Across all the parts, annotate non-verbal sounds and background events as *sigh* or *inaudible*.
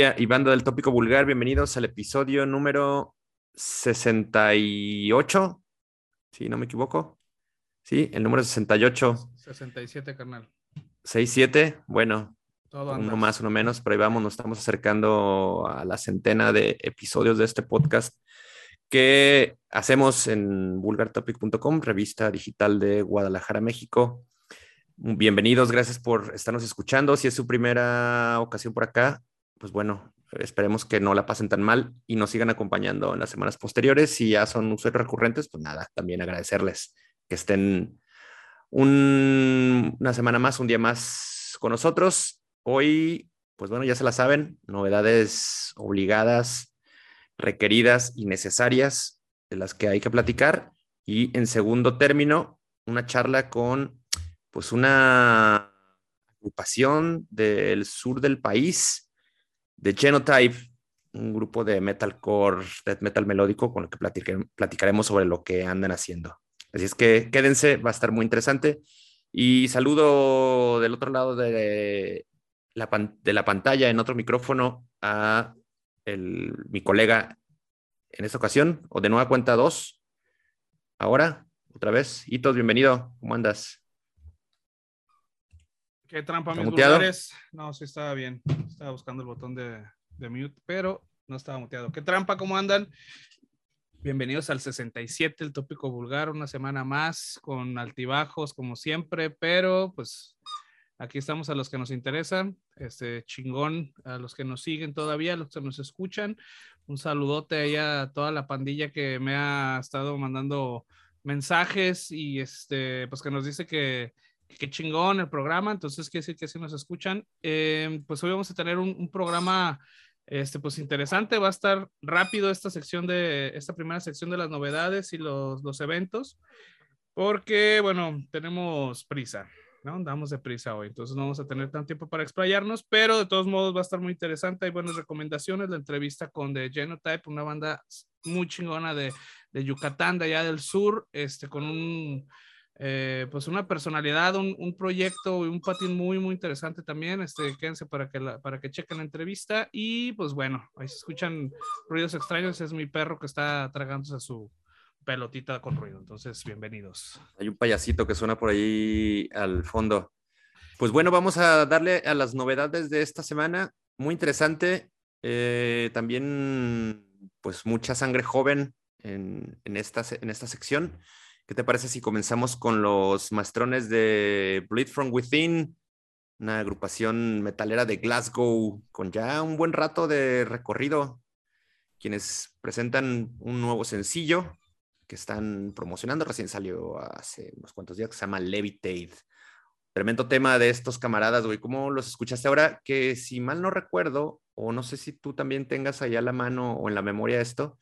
Y banda del tópico vulgar, bienvenidos al episodio número 68. Si no me equivoco. Sí, el número 68. 67, carnal. 67, bueno, uno más, uno menos, pero ahí vamos, nos estamos acercando a la centena de episodios de este podcast que hacemos en vulgartopic.com, revista digital de Guadalajara, México. Bienvenidos, gracias por estarnos escuchando. Si es su primera ocasión por acá, pues bueno, esperemos que no la pasen tan mal y nos sigan acompañando en las semanas posteriores. Si ya son usuarios recurrentes, pues nada, también agradecerles que estén una semana más, un día más con nosotros. Hoy, pues bueno, ya se la saben, novedades obligadas, requeridas y necesarias de las que hay que platicar. Y en segundo término, una charla con pues una agrupación del sur del país, de Genotype, un grupo de metalcore, death metal melódico con el que platicaremos sobre lo que andan haciendo. Así es que quédense, va a estar muy interesante. Y saludo del otro lado de la, de la pantalla, en otro micrófono, a mi colega en esta ocasión, o de nueva cuenta dos. Ahora, otra vez. Hitos, bienvenido. ¿Cómo andas? Qué trampa, mis vulgares. No, sí estaba bien. Estaba buscando el botón de, de mute, pero no estaba muteado. Qué trampa, ¿cómo andan? Bienvenidos al 67, el tópico vulgar, una semana más con altibajos como siempre, pero pues aquí estamos a los que nos interesan, este chingón, a los que nos siguen todavía, a los que nos escuchan. Un saludote ahí a toda la pandilla que me ha estado mandando mensajes y este, pues que nos dice que qué chingón el programa, entonces quiere decir que si nos escuchan. Em, pues hoy vamos a tener un, programa este, pues interesante, va a estar rápido esta sección de, esta primera sección de las novedades y los, los eventos, porque bueno, tenemos prisa, ¿no? Andamos de prisa hoy, entonces no vamos a tener tanto tiempo para explayarnos, pero de todos modos va a estar muy interesante, hay buenas recomendaciones, la entrevista con The Genotype, una banda muy chingona de, de Yucatán, de allá del sur, este, con un eh, pues una personalidad, un, un, proyecto y un patín muy, muy interesante también. Este, quédense para que, para que chequen la entrevista. Y pues bueno, ahí se escuchan ruidos extraños. Es mi perro que está tragándose su pelotita con ruido. Entonces, bienvenidos. Hay un payasito que suena por ahí al fondo. Pues bueno, vamos a darle a las novedades de esta semana. Muy interesante. Eh, también, pues mucha sangre joven en, en, esta, en esta sección. ¿Qué te parece si comenzamos con los maestrones de Bleed From Within, una agrupación metalera de Glasgow con ya un buen rato de recorrido, quienes presentan un nuevo sencillo que están promocionando, recién salió hace unos cuantos días, que se llama Levitate. Tremendo tema de estos camaradas, güey. ¿Cómo los escuchaste ahora? Que si mal no recuerdo, o no sé si tú también tengas allá la mano o en la memoria esto,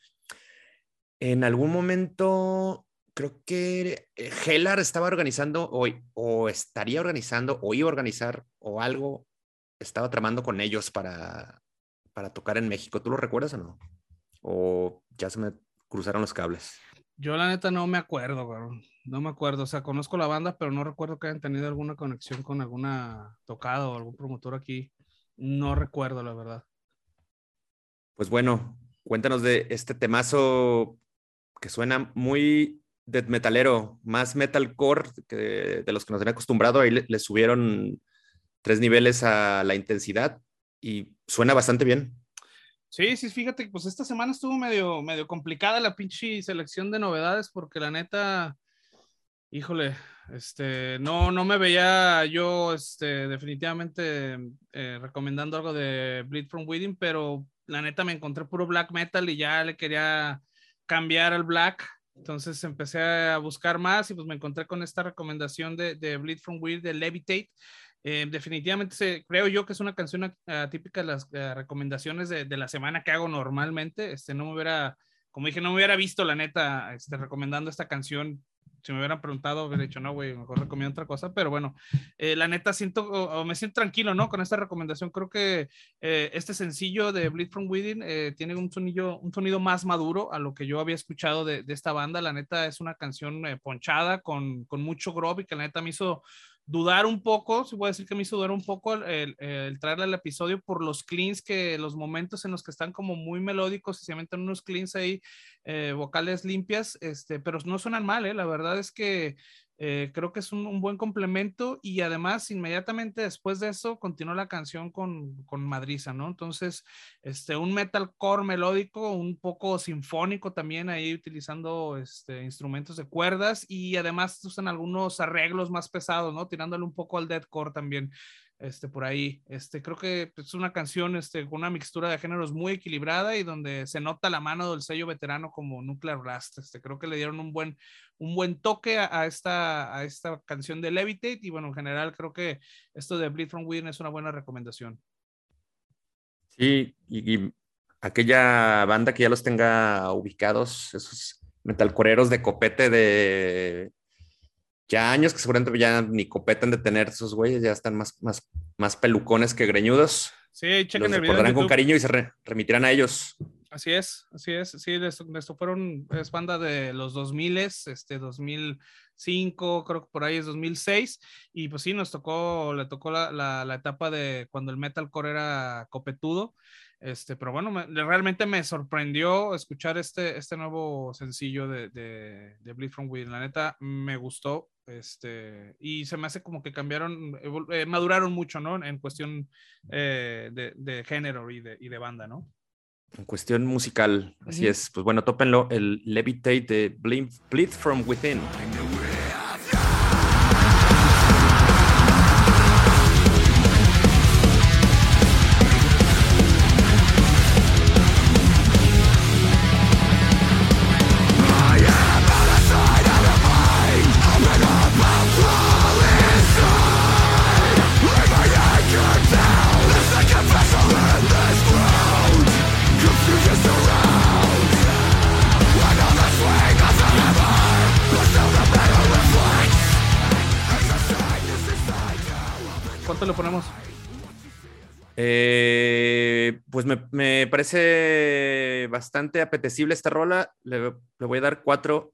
en algún momento creo que Hellar estaba organizando hoy, o estaría organizando, o iba a organizar, o algo estaba tramando con ellos para, para tocar en México. ¿Tú lo recuerdas o no? ¿O ya se me cruzaron los cables? Yo la neta no me acuerdo, No me acuerdo. O sea, conozco la banda, pero no recuerdo que hayan tenido alguna conexión con alguna tocada o algún promotor aquí. No recuerdo, la verdad. Pues bueno, cuéntanos de este temazo que suena muy death metalero, más metalcore que de los que nos han acostumbrado. Ahí le, subieron tres niveles a la intensidad y suena bastante bien. Sí, sí, fíjate que pues esta semana estuvo medio, medio complicada la pinche selección de novedades porque la neta, híjole, este, no, no me veía yo, este, definitivamente eh, recomendando algo de Bleed from Within, pero la neta me encontré puro black metal y ya le quería cambiar al black entonces empecé a buscar más y pues me encontré con esta recomendación de, Bleed from Weird de Levitate. Eh, definitivamente creo yo que es una canción típica de las eh, recomendaciones de, de, la semana que hago normalmente. Este, no me hubiera, como dije, no me hubiera visto la neta este, recomendando esta canción si me hubieran preguntado, hubiera dicho, no, güey, mejor recomiendo otra cosa, pero bueno, eh, la neta siento, o, me siento tranquilo, ¿no? Con esta recomendación, creo que eh, este sencillo de Bleed From Within eh, tiene un sonido, un sonido más maduro a lo que yo había escuchado de, de esta banda, la neta es una canción ponchada con, con mucho groove y que la neta me hizo dudar un poco, se puede decir que me hizo dudar un poco el, el, traerle el episodio por los cleans, que los momentos en los que están como muy melódicos y se meten unos cleans ahí, eh, vocales limpias, este, pero no suenan mal, ¿eh? la verdad es que eh, creo que es un, buen complemento y además inmediatamente después de eso continuó la canción con, con Madriza, ¿no? Entonces, este, un metalcore melódico, un poco sinfónico también ahí utilizando este, instrumentos de cuerdas y además usan algunos arreglos más pesados, ¿no? Tirándole un poco al deathcore también este, por ahí. Este, creo que es una canción este, con una mixtura de géneros muy equilibrada y donde se nota la mano del sello veterano como Nuclear Blast. Este, creo que le dieron un buen, un buen toque a, esta, a esta canción de Levitate y bueno, en general creo que esto de Bleed from Within es una buena recomendación. Sí, y, aquella banda que ya los tenga ubicados, esos metalcoreros de copete de ya años que seguramente ya ni copetan de tener esos güeyes, ya están más, más, más pelucones que greñudos. Sí, chequen el video. con cariño y se remitirán a ellos. Así es, así es. Sí, esto, fueron, es banda de los 2000, este 2005, creo que por ahí es 2006. Y pues sí, nos tocó, le tocó la, la, la etapa de cuando el metalcore era copetudo. Este, pero bueno, realmente me sorprendió escuchar este, este nuevo sencillo de, de, de Bleed From Within. La neta, me gustó. Este, y se me hace como que cambiaron, eh, maduraron mucho, ¿no? En cuestión eh, de, de, género y de, y de banda, ¿no? En cuestión musical, así es. Pues bueno, tópenlo, el Levitate de Bleed From Within. Lo ponemos? Eh, pues me, parece bastante apetecible esta rola. Le, voy a dar cuatro,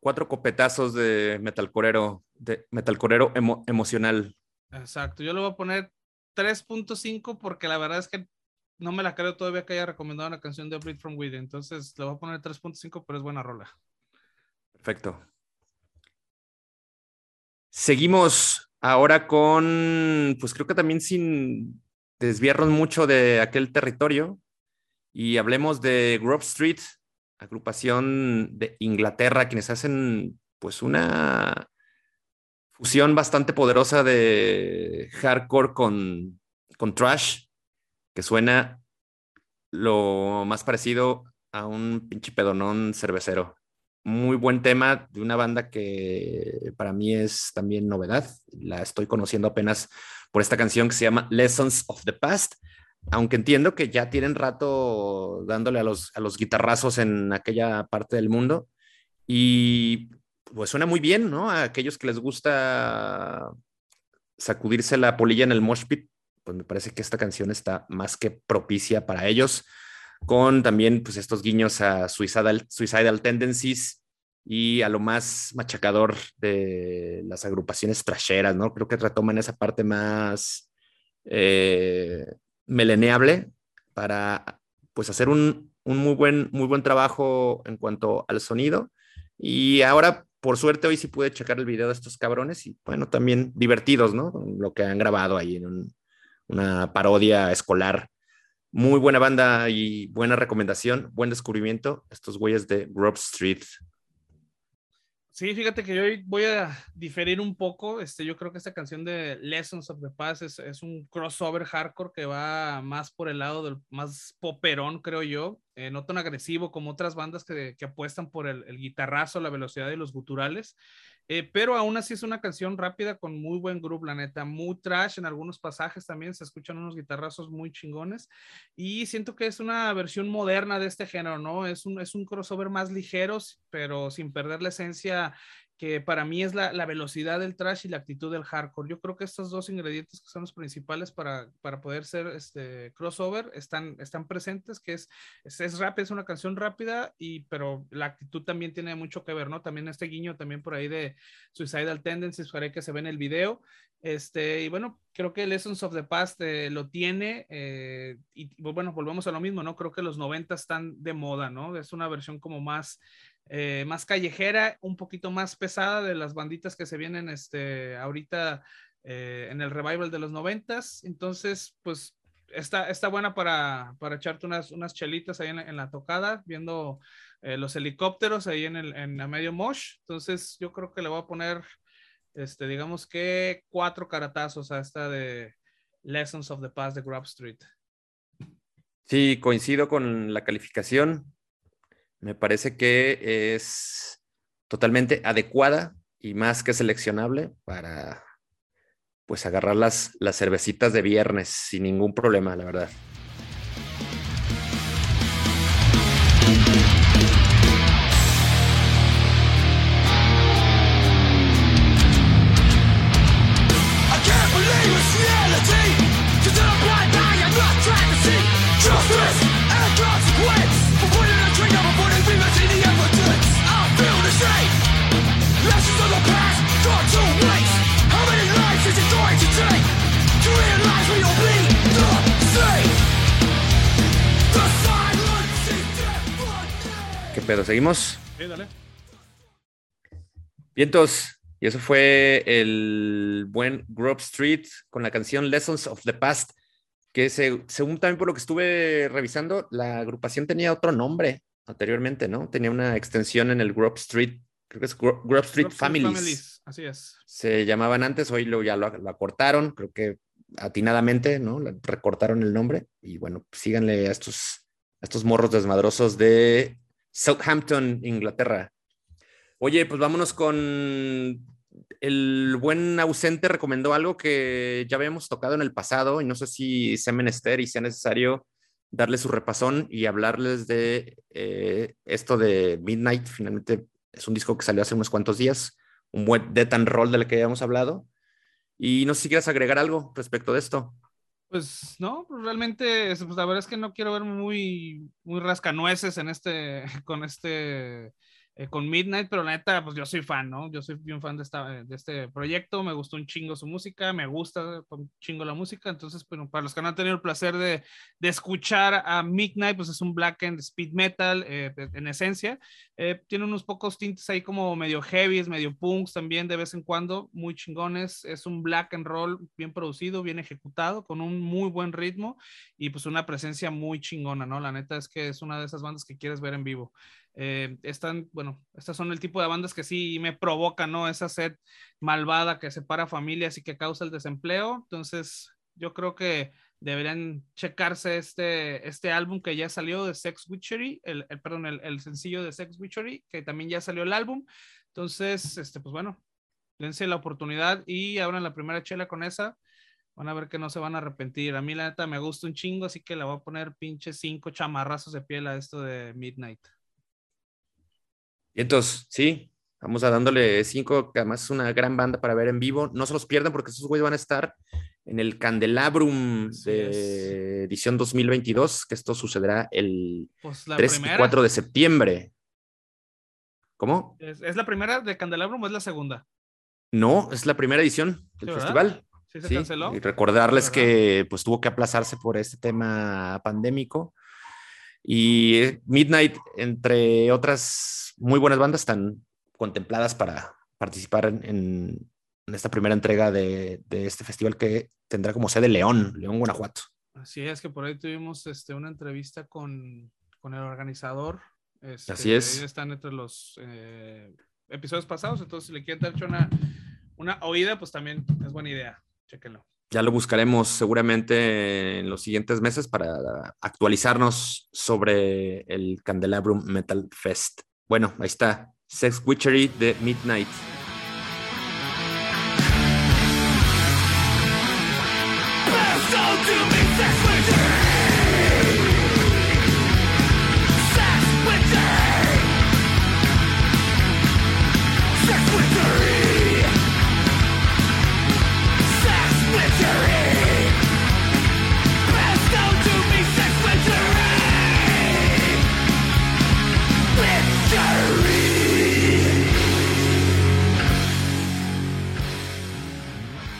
cuatro copetazos de metalcorero, de metalcorero emocional. Exacto, yo le voy a poner 3.5 porque la verdad es que no me la creo todavía que haya recomendado una canción de Bleed From Within. Entonces le voy a poner 3.5, pero es buena rola. Perfecto. Seguimos Ahora con, pues creo que también sin desviarnos mucho de aquel territorio y hablemos de Grove Street, agrupación de Inglaterra, quienes hacen pues una fusión bastante poderosa de hardcore con, con trash, que suena lo más parecido a un pinche pedonón cervecero muy buen tema de una banda que para mí es también novedad. La estoy conociendo apenas por esta canción que se llama Lessons of the Past, aunque entiendo que ya tienen rato dándole a los, a los guitarrazos en aquella parte del mundo. Y pues suena muy bien, ¿no? A aquellos que les gusta sacudirse la polilla en el mosh pit, pues me parece que esta canción está más que propicia para ellos con también pues estos guiños a Suicidal, Suicidal Tendencies y a lo más machacador de las agrupaciones trasheras, ¿no? Creo que retoman esa parte más eh, meleneable para pues hacer un, muy, buen, muy buen trabajo en cuanto al sonido. Y ahora, por suerte, hoy sí pude checar el video de estos cabrones y bueno, también divertidos, ¿no? Lo que han grabado ahí en una parodia escolar muy buena banda y buena recomendación, buen descubrimiento, estos güeyes de Grove Street. Sí, fíjate que yo voy a diferir un poco. Este, yo creo que esta canción de Lessons of the Past es, un crossover hardcore que va más por el lado del más poperón, creo yo. Eh, no tan agresivo como otras bandas que, apuestan por el, el, guitarrazo, la velocidad y los guturales. Eh, pero aún así es una canción rápida con muy buen groove, la neta, muy trash en algunos pasajes también, se escuchan unos guitarrazos muy chingones y siento que es una versión moderna de este género, ¿no? Es un, es un crossover más ligero, pero sin perder la esencia que para mí es la, velocidad del trash y la actitud del hardcore. Yo creo que estos dos ingredientes que son los principales para, para poder ser este crossover están, están presentes, que es, es, es rápida, es una canción rápida, y, pero la actitud también tiene mucho que ver, ¿no? También este guiño también por ahí de Suicidal Tendencies, para que se ve en el video. Este, y bueno, creo que Lessons of the Past eh, lo tiene, eh, y bueno, volvemos a lo mismo, ¿no? Creo que los 90 están de moda, ¿no? Es una versión como más eh, más callejera, un poquito más pesada de las banditas que se vienen este, ahorita eh, en el revival de los noventas. Entonces, pues está, está buena para, para echarte unas, unas chelitas ahí en, la tocada, viendo eh, los helicópteros ahí en, el, en la medio mosh. Entonces, yo creo que le voy a poner, este, digamos que cuatro caratazos a esta de Lessons of the Past de Grub Street. Sí, coincido con la calificación. Me parece que es totalmente adecuada y más que seleccionable para pues agarrar las, las cervecitas de viernes sin ningún problema, la verdad. Pero seguimos. Sí, dale. Vientos. Y eso fue el buen Grove Street con la canción Lessons of the Past, que según también por lo que estuve revisando, la agrupación tenía otro nombre anteriormente, ¿no? Tenía una extensión en el Grove Street, creo que es Grove Street, Families. Así es. Se llamaban antes, hoy lo, ya lo, acortaron, creo que atinadamente, ¿no? Recortaron el nombre y bueno, síganle a estos, a estos morros desmadrosos de Southampton, Inglaterra. Oye, pues vámonos con el buen ausente recomendó algo que ya habíamos tocado en el pasado y no sé si sea menester y sea necesario darle su repasón y hablarles de eh, esto de Midnight. Finalmente es un disco que salió hace unos cuantos días, un buen death and roll del que habíamos hablado. Y no sé si quieres agregar algo respecto de esto. Pues no, pues realmente, pues la verdad es que no quiero ver muy, muy rascanueces en este, *laughs* con este eh, con Midnight, pero la neta, pues yo soy fan, ¿no? Yo soy bien fan de, esta, de este proyecto, me gustó un chingo su música, me gusta un chingo la música, entonces, bueno, para los que no han tenido el placer de, de escuchar a Midnight, pues es un black and speed metal eh, en esencia, eh, tiene unos pocos tintes ahí como medio heavy, medio punks también de vez en cuando, muy chingones, es un black and roll bien producido, bien ejecutado, con un muy buen ritmo y pues una presencia muy chingona, ¿no? La neta es que es una de esas bandas que quieres ver en vivo. Eh, están, bueno, estas son el tipo de bandas que sí me provocan, ¿no? Esa sed malvada que separa familias y que causa el desempleo. Entonces, yo creo que deberían checarse este, este álbum que ya salió de Sex Witchery, el, perdón, el, sencillo de Sex Witchery, que también ya salió el álbum. Entonces, este, pues bueno, dense la oportunidad y abran la primera chela con esa. Van a ver que no se van a arrepentir. A mí la neta me gusta un chingo, así que le voy a poner pinche cinco chamarrazos de piel a esto de Midnight. Y entonces, sí, vamos a dándole cinco, que además es una gran banda para ver en vivo. No se los pierdan porque esos güeyes van a estar en el Candelabrum de edición 2022, que esto sucederá el 3 pues, y 4 de septiembre. ¿Cómo? ¿Es, la primera de Candelabrum o es la segunda? No, es la primera edición del festival. Sí, se canceló. Y recordarles que pues tuvo que aplazarse por este tema pandémico. Y eh, Midnight, entre otras muy buenas bandas, están contempladas para participar en, esta primera entrega de, este festival que tendrá como sede León, León, Guanajuato. Así es, que por ahí tuvimos este, una entrevista con, el organizador. Este, Así es. están entre los eh, episodios pasados, entonces si le quieren dar una, una oída, pues también es buena idea. Chéquenlo ya lo buscaremos seguramente en los siguientes meses para actualizarnos sobre el Candelabrum Metal Fest. Bueno, ahí está, Sex Witchery de Midnight.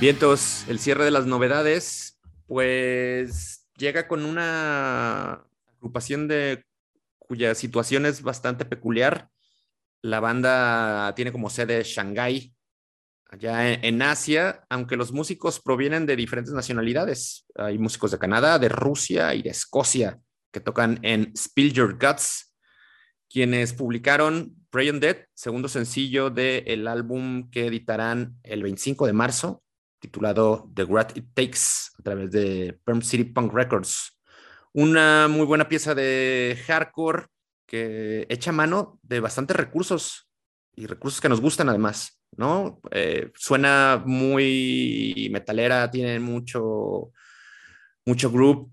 Vientos, el cierre de las novedades pues llega con una agrupación de cuya situación es bastante peculiar. La banda tiene como sede Shanghái, allá en, Asia, aunque los músicos provienen de diferentes nacionalidades. Hay músicos de Canadá, de Rusia y de Escocia que tocan en Spill Your Guts, quienes publicaron Pray on Dead, segundo sencillo del álbum que editarán el 25 de marzo, titulado The What It Takes, a través de Perm City Punk Records. Una muy buena pieza de hardcore que echa mano de bastantes recursos y recursos que nos gustan además, ¿no? Eh, suena muy metalera, tiene mucho, mucho groove,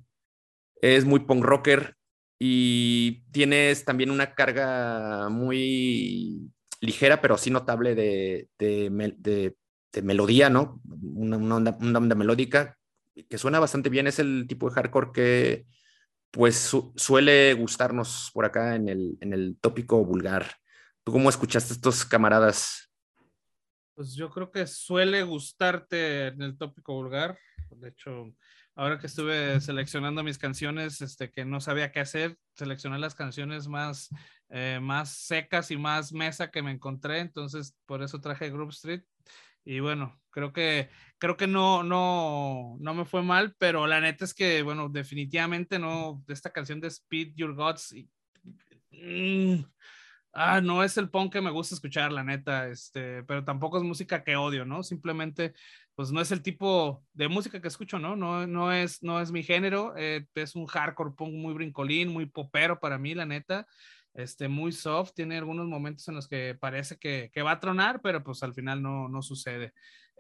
es muy punk rocker y tienes también una carga muy ligera, pero sí notable de, de, de, melodía, ¿no? Una, una, onda, una, onda, melódica que suena bastante bien. Es el tipo de hardcore que pues suele gustarnos por acá en el, en el tópico vulgar. ¿Tú cómo escuchaste estos camaradas? Pues yo creo que suele gustarte en el tópico vulgar. De hecho, ahora que estuve seleccionando mis canciones, este, que no sabía qué hacer, seleccioné las canciones más, eh, más secas y más mesa que me encontré, entonces por eso traje Group Street. Y bueno, creo que, creo que no, no, no me fue mal, pero la neta es que, bueno, definitivamente no, esta canción de Speed Your Gods, mm, ah, no es el punk que me gusta escuchar, la neta, este, pero tampoco es música que odio, ¿no? Simplemente, pues no es el tipo de música que escucho, ¿no? No, no, es, no es mi género, eh, es un hardcore punk muy brincolín, muy popero para mí, la neta este, muy soft, tiene algunos momentos en los que parece que, que va a tronar, pero pues al final no, no sucede.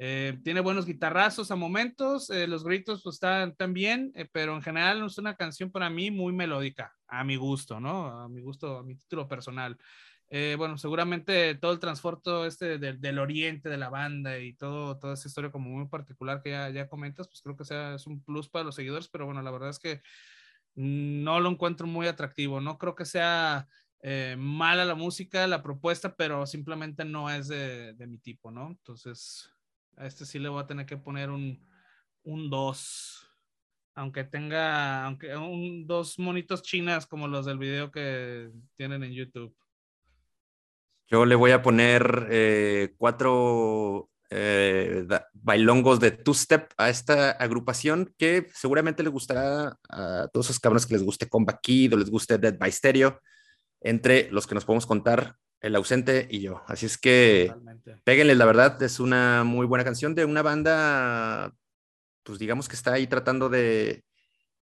Eh, tiene buenos guitarrazos a momentos, eh, los gritos pues están, bien, eh, pero en general es una canción para mí muy melódica, a mi gusto, ¿no? A mi gusto, a mi título personal. bueno, seguramente todo el transporte este del, del, oriente de la banda y todo, toda esa historia como muy particular que ya, ya comentas, pues creo que sea, es un plus para los seguidores, pero bueno, la verdad es que no lo encuentro muy atractivo. No creo que sea eh, mala la música, la propuesta, pero simplemente no es de, mi tipo, ¿no? Entonces, a este sí le voy a tener que poner un 2. aunque tenga, aunque un, dos monitos chinas como los del video que tienen en YouTube. Yo le voy a poner eh, cuatro eh, bailongos de two-step a esta agrupación que seguramente le gustará a todos esos cabrones que les guste Combat Kid o les guste Dead by Stereo, entre los que nos podemos contar el ausente y yo. Así es que péguenle, la verdad, es una muy buena canción de una banda, pues digamos que está ahí tratando de,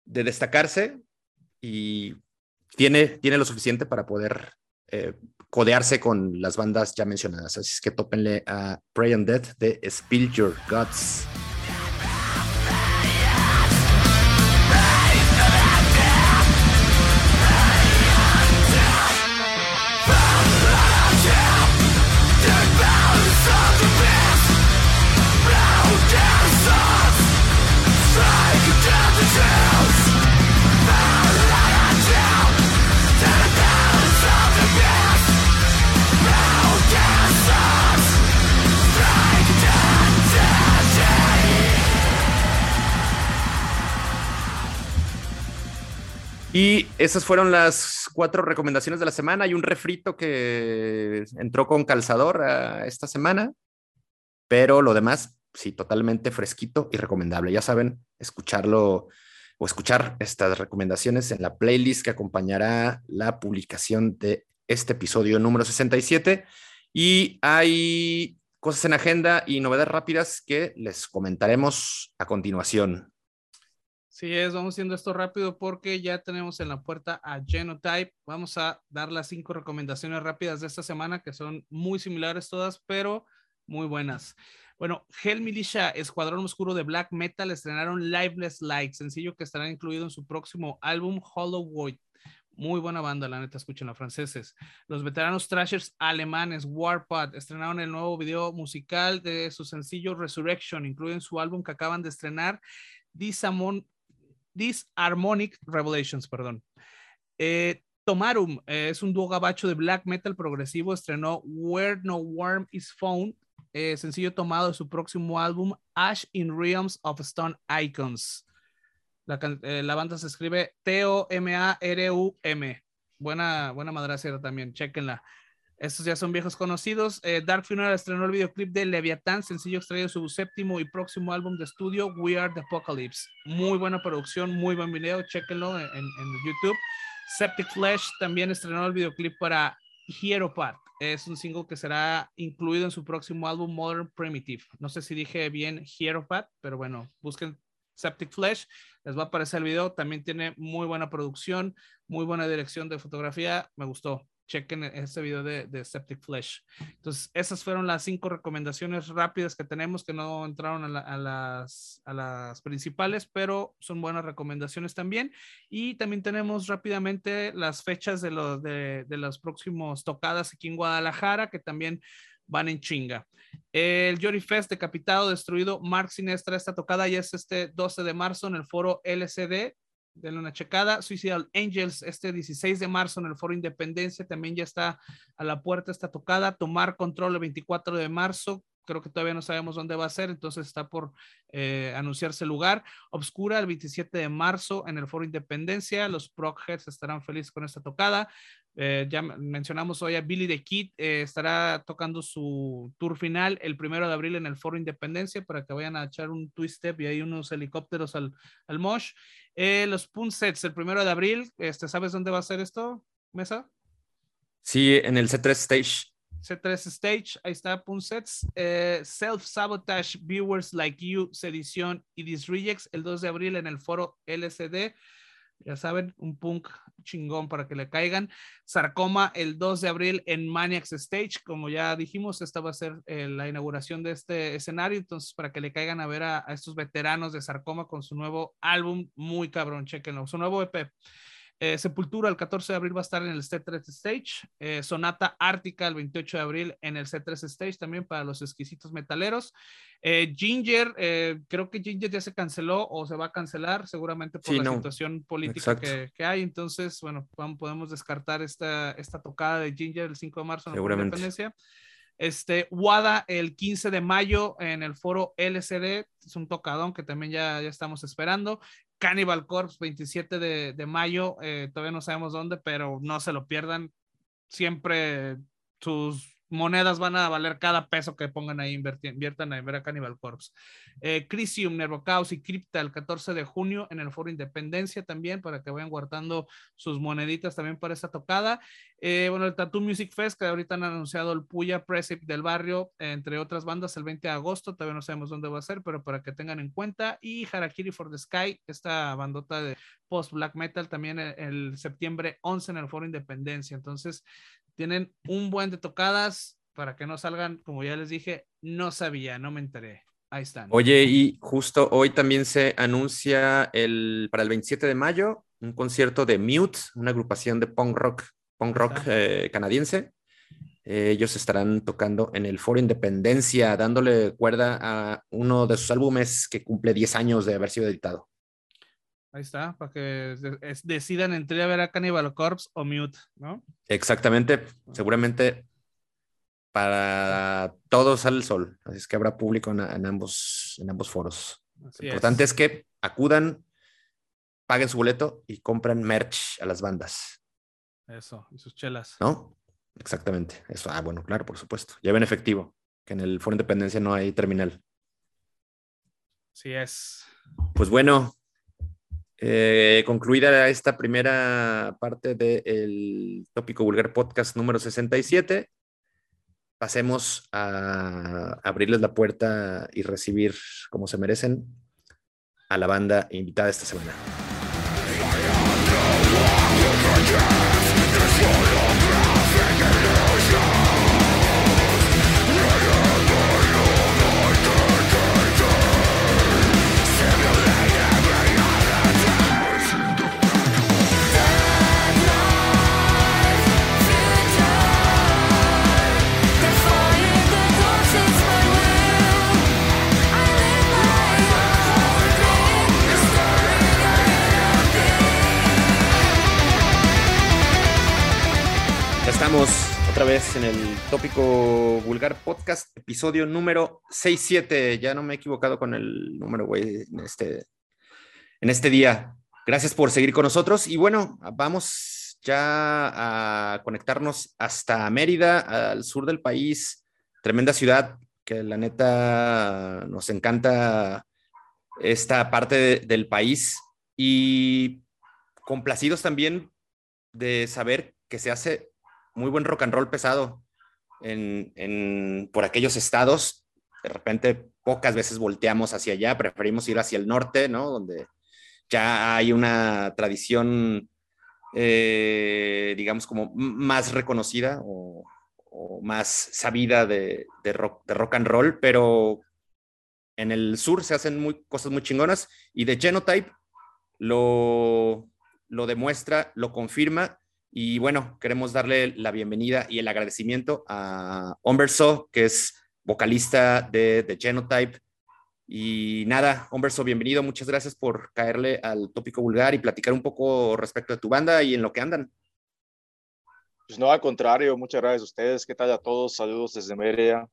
de destacarse y tiene, tiene lo suficiente para poder eh, codearse con las bandas ya mencionadas. Así es que tópenle a Pray and Death de Spill Your Guts. Y esas fueron las cuatro recomendaciones de la semana. Hay un refrito que entró con calzador esta semana, pero lo demás, sí, totalmente fresquito y recomendable. Ya saben, escucharlo o escuchar estas recomendaciones en la playlist que acompañará la publicación de este episodio número 67. Y hay cosas en agenda y novedades rápidas que les comentaremos a continuación. Sí, es, vamos haciendo esto rápido porque ya tenemos en la puerta a Genotype. Vamos a dar las cinco recomendaciones rápidas de esta semana que son muy similares todas, pero muy buenas. Bueno, Hell Militia, Escuadrón Oscuro de Black Metal, estrenaron Liveless Light, sencillo que estará incluido en su próximo álbum Hollow Void. Muy buena banda, la neta, escuchen los franceses. Los veteranos trashers alemanes Warpad estrenaron el nuevo video musical de su sencillo Resurrection, incluido en su álbum que acaban de estrenar, Disamon Disharmonic Revelations, perdón. Eh, Tomarum eh, es un dúo gabacho de black metal progresivo, estrenó Where No Worm Is Found eh, sencillo tomado de su próximo álbum, Ash in Realms of Stone Icons. La, banda se escribe T-O-M-A-R-U-M. Buena, buena madracera también, chequenla. Estos ya son viejos conocidos. Eh, Dark Funeral estrenó el videoclip de Leviathan, sencillo extraído de su séptimo y próximo álbum de estudio, We Are the Apocalypse. Muy buena producción, muy buen video, chequenlo en, YouTube. Septic Flesh también estrenó el videoclip para Hieropath. Es un single que será incluido en su próximo álbum Modern Primitive. No sé si dije bien Hieropath, pero bueno, busquen Septic Flesh, les va a aparecer el video. También tiene muy buena producción, muy buena dirección de fotografía. Me gustó chequen este video de, de, Septic Flesh. Entonces, esas fueron las cinco recomendaciones rápidas que tenemos que no entraron a, las, a las principales, pero son buenas recomendaciones también. Y también tenemos rápidamente las fechas de los, de, de los próximos tocadas aquí en Guadalajara, que también van en chinga. El Jory Fest decapitado, destruido, Mark Sinestra, esta tocada ya es este 12 de marzo en el foro LCD denle una checada. Suicidal Angels, este 16 de marzo en el Foro Independencia, también ya está a la puerta, está tocada. Tomar control el 24 de marzo, creo que todavía no sabemos dónde va a ser, entonces está por eh, anunciarse el lugar. Obscura el 27 de marzo en el Foro Independencia, los Prockheads estarán felices con esta tocada. Eh, ya mencionamos hoy a Billy the Kid, eh, estará tocando su tour final el primero de abril en el Foro Independencia para que vayan a echar un twist step y hay unos helicópteros al, al Mosh. Eh, los Punsets el primero de abril, este, ¿sabes dónde va a ser esto, Mesa? Sí, en el C3 Stage. C3 Stage, ahí está Punsets. Eh, Self Sabotage Viewers Like You, Sedición y Disrejects el 2 de abril en el foro LCD ya saben, un punk chingón para que le caigan. Sarcoma el 2 de abril en Maniacs Stage, como ya dijimos, esta va a ser eh, la inauguración de este escenario, entonces para que le caigan a ver a, estos veteranos de Sarcoma con su nuevo álbum, muy cabrón, chequenlo, su nuevo EP. Eh, Sepultura el 14 de abril va a estar en el C3 Stage. Eh, Sonata Ártica el 28 de abril en el C3 Stage también para los exquisitos metaleros. Eh, Ginger, creo que Ginger ya se canceló o se va a cancelar seguramente por la situación política que, que, hay. Entonces, bueno, podemos descartar esta, esta tocada de Ginger el 5 de marzo en la Independencia. Este, Wada el 15 de mayo en el foro LCD, es un tocadón que también ya, ya estamos esperando. Cannibal Corpse, 27 de, de mayo, eh, todavía no sabemos dónde, pero no se lo pierdan. Siempre sus monedas van a valer cada peso que pongan ahí, inviertan a ver a Cannibal Corpse. Eh, Crisium, Nervocaus y Crypta el 14 de junio en el Foro Independencia también, para que vayan guardando sus moneditas también para esta tocada. Eh, bueno, el Tattoo Music Fest, que ahorita han anunciado el Puya Precip del barrio, entre otras bandas, el 20 de agosto, todavía no sabemos dónde va a ser, pero para que tengan en cuenta. Y Harakiri for the Sky, esta bandota de post black metal, también el, el septiembre 11 en el Foro Independencia. Entonces, tienen un buen de tocadas para que no salgan, como ya les dije, no sabía, no me enteré. Ahí están. Oye, y justo hoy también se anuncia el, para el 27 de mayo un concierto de Mute, una agrupación de punk rock, punk rock eh, canadiense. ellos estarán tocando en el Foro Independencia, dándole cuerda a uno de sus álbumes que cumple 10 años de haber sido editado. Ahí está, para que decidan entre a ver a Cannibal Corpse o Mute, ¿no? Exactamente, seguramente para todos sale el sol, así es que habrá público en, ambos, en ambos foros. Lo importante es. que acudan, paguen su boleto y compren merch a las bandas. Eso, y sus chelas. ¿No? Exactamente, eso. Ah, bueno, claro, por supuesto. Lleven efectivo, que en el Foro Independencia no hay terminal. Sí es. Pues bueno, eh, concluida esta primera parte del Tópico Vulgar Podcast número 67, pasemos a abrirles la puerta y recibir como se merecen a la banda invitada esta semana. Vez en el tópico vulgar podcast, episodio número 67. Ya no me he equivocado con el número, güey, en este, en este día. Gracias por seguir con nosotros. Y bueno, vamos ya a conectarnos hasta Mérida, al sur del país. Tremenda ciudad que la neta nos encanta esta parte del país. Y complacidos también de saber que se hace muy buen rock and roll pesado en, por aquellos estados. De repente, pocas veces volteamos hacia allá, preferimos ir hacia el norte, ¿no? Donde ya hay una tradición, eh, digamos, como más reconocida o, más sabida de, rock, de rock and roll, pero en el sur se hacen muy, cosas muy chingonas y de Genotype lo, lo demuestra, lo confirma y bueno, queremos darle la bienvenida y el agradecimiento a Humberso, que es vocalista de, The Genotype. Y nada, Humberso, bienvenido. Muchas gracias por caerle al tópico vulgar y platicar un poco respecto de tu banda y en lo que andan. Pues no, al contrario, muchas gracias a ustedes. ¿Qué tal a todos? Saludos desde Mérida.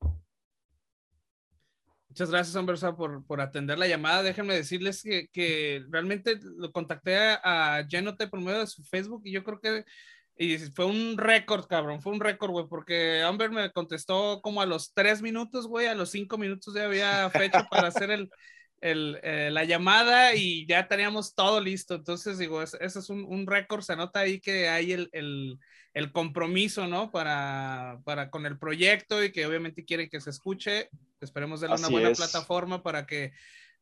Muchas gracias, Humberso, por, por atender la llamada. Déjenme decirles que, que realmente lo contacté a, a Genotype por medio de su Facebook y yo creo que y fue un récord, cabrón, fue un récord, güey, porque Amber me contestó como a los tres minutos, güey, a los cinco minutos ya había fecha para hacer el, el, eh, la llamada y ya teníamos todo listo. Entonces, digo, ese es un, un récord, se nota ahí que hay el, el, el compromiso, ¿no? Para, para con el proyecto y que obviamente quieren que se escuche. Esperemos darle una buena plataforma para que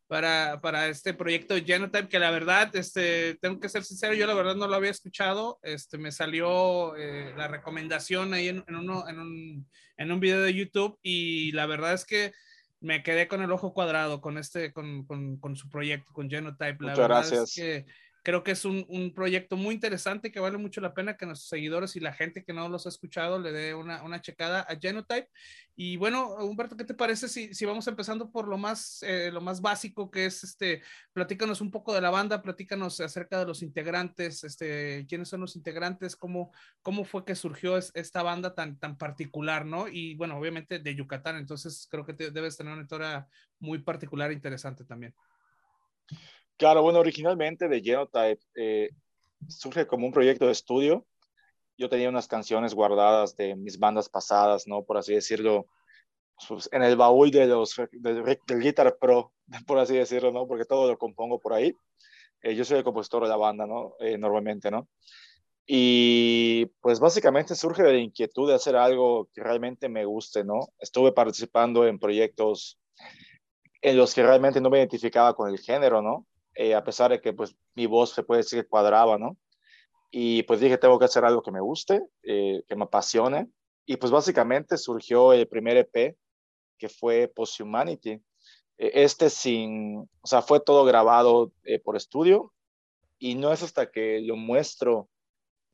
para, para este proyecto de Genotype, que la verdad, este, tengo que ser sincero, yo la verdad no lo había escuchado, este, me salió eh, la recomendación ahí en, en, uno, en, un, en un video de YouTube y la verdad es que me quedé con el ojo cuadrado con este, con, con, con su proyecto, con Genotype. La Muchas verdad gracias. es que creo que es un, un, proyecto muy interesante que vale mucho la pena que nuestros seguidores y la gente que no los ha escuchado le dé una, una checada a Genotype. Y bueno, Humberto, ¿qué te parece si, si vamos empezando por lo más, eh, lo más básico que es, este, platícanos un poco de la banda, platícanos acerca de los integrantes, este, quiénes son los integrantes, cómo, cómo fue que surgió esta banda tan, tan particular, ¿no? Y bueno, obviamente de Yucatán, entonces creo que te, debes tener una historia muy particular e interesante también. Claro, bueno, originalmente de Genotype eh, surge como un proyecto de estudio. Yo tenía unas canciones guardadas de mis bandas pasadas, ¿no? Por así decirlo, pues, en el baúl de los, del, Guitar Pro, *laughs* por así decirlo, ¿no? Porque todo lo compongo por ahí. Eh, yo soy el compositor de la banda, ¿no? Eh, normalmente, ¿no? Y pues básicamente surge de la inquietud de hacer algo que realmente me guste, ¿no? Estuve participando en proyectos en los que realmente no me identificaba con el género, ¿no? Eh, a pesar de que pues mi voz se puede decir que cuadraba, ¿no? Y pues dije, tengo que hacer algo que me guste, eh, que me apasione. Y pues básicamente surgió el primer EP, que fue Post Humanity. E, este sin, o sea, fue todo grabado eh, por estudio y no es hasta que lo muestro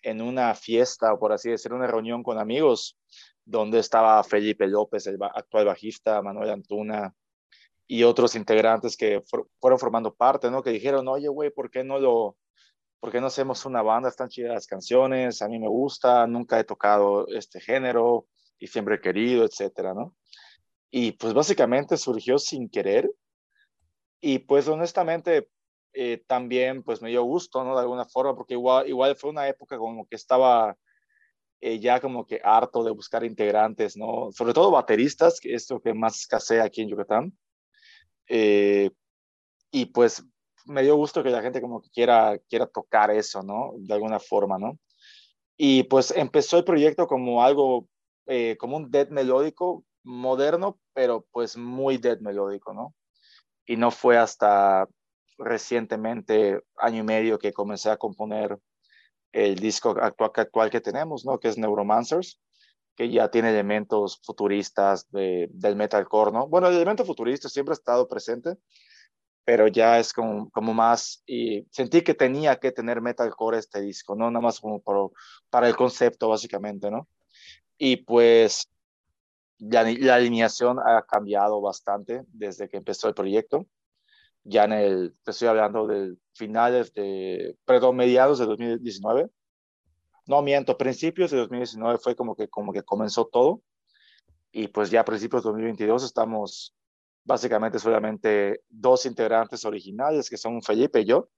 en una fiesta, o por así decir, una reunión con amigos, donde estaba Felipe López, el actual bajista, Manuel Antuna, y otros integrantes que fueron formando parte, ¿no? Que dijeron, oye, güey, ¿por qué no lo, por qué no hacemos una banda? Están chidas las canciones, a mí me gusta, nunca he tocado este género y siempre he querido, etcétera, ¿no? Y pues básicamente surgió sin querer y pues honestamente eh, también pues me dio gusto, ¿no? De alguna forma, porque igual, igual fue una época como que estaba eh, ya como que harto de buscar integrantes, ¿no? Sobre todo bateristas, que es lo que más escasea aquí en Yucatán. Eh, y pues me dio gusto que la gente como que quiera, quiera tocar eso, ¿no? De alguna forma, ¿no? Y pues empezó el proyecto como algo, eh, como un dead melódico moderno, pero pues muy dead melódico, ¿no? Y no fue hasta recientemente, año y medio, que comencé a componer el disco actual, actual que tenemos, ¿no? Que es Neuromancers que ya tiene elementos futuristas de, del metalcore, ¿no? Bueno, el elemento futurista siempre ha estado presente, pero ya es como, como más, y sentí que tenía que tener metalcore este disco, ¿no? Nada más como para el concepto, básicamente, ¿no? Y pues la, alineación ha cambiado bastante desde que empezó el proyecto. Ya en el, te estoy hablando de finales de, perdón, mediados de 2019 no miento, principios de 2019 fue como que, como que comenzó todo. Y pues ya a principios de 2022 estamos básicamente solamente dos integrantes originales, que son Felipe y yo,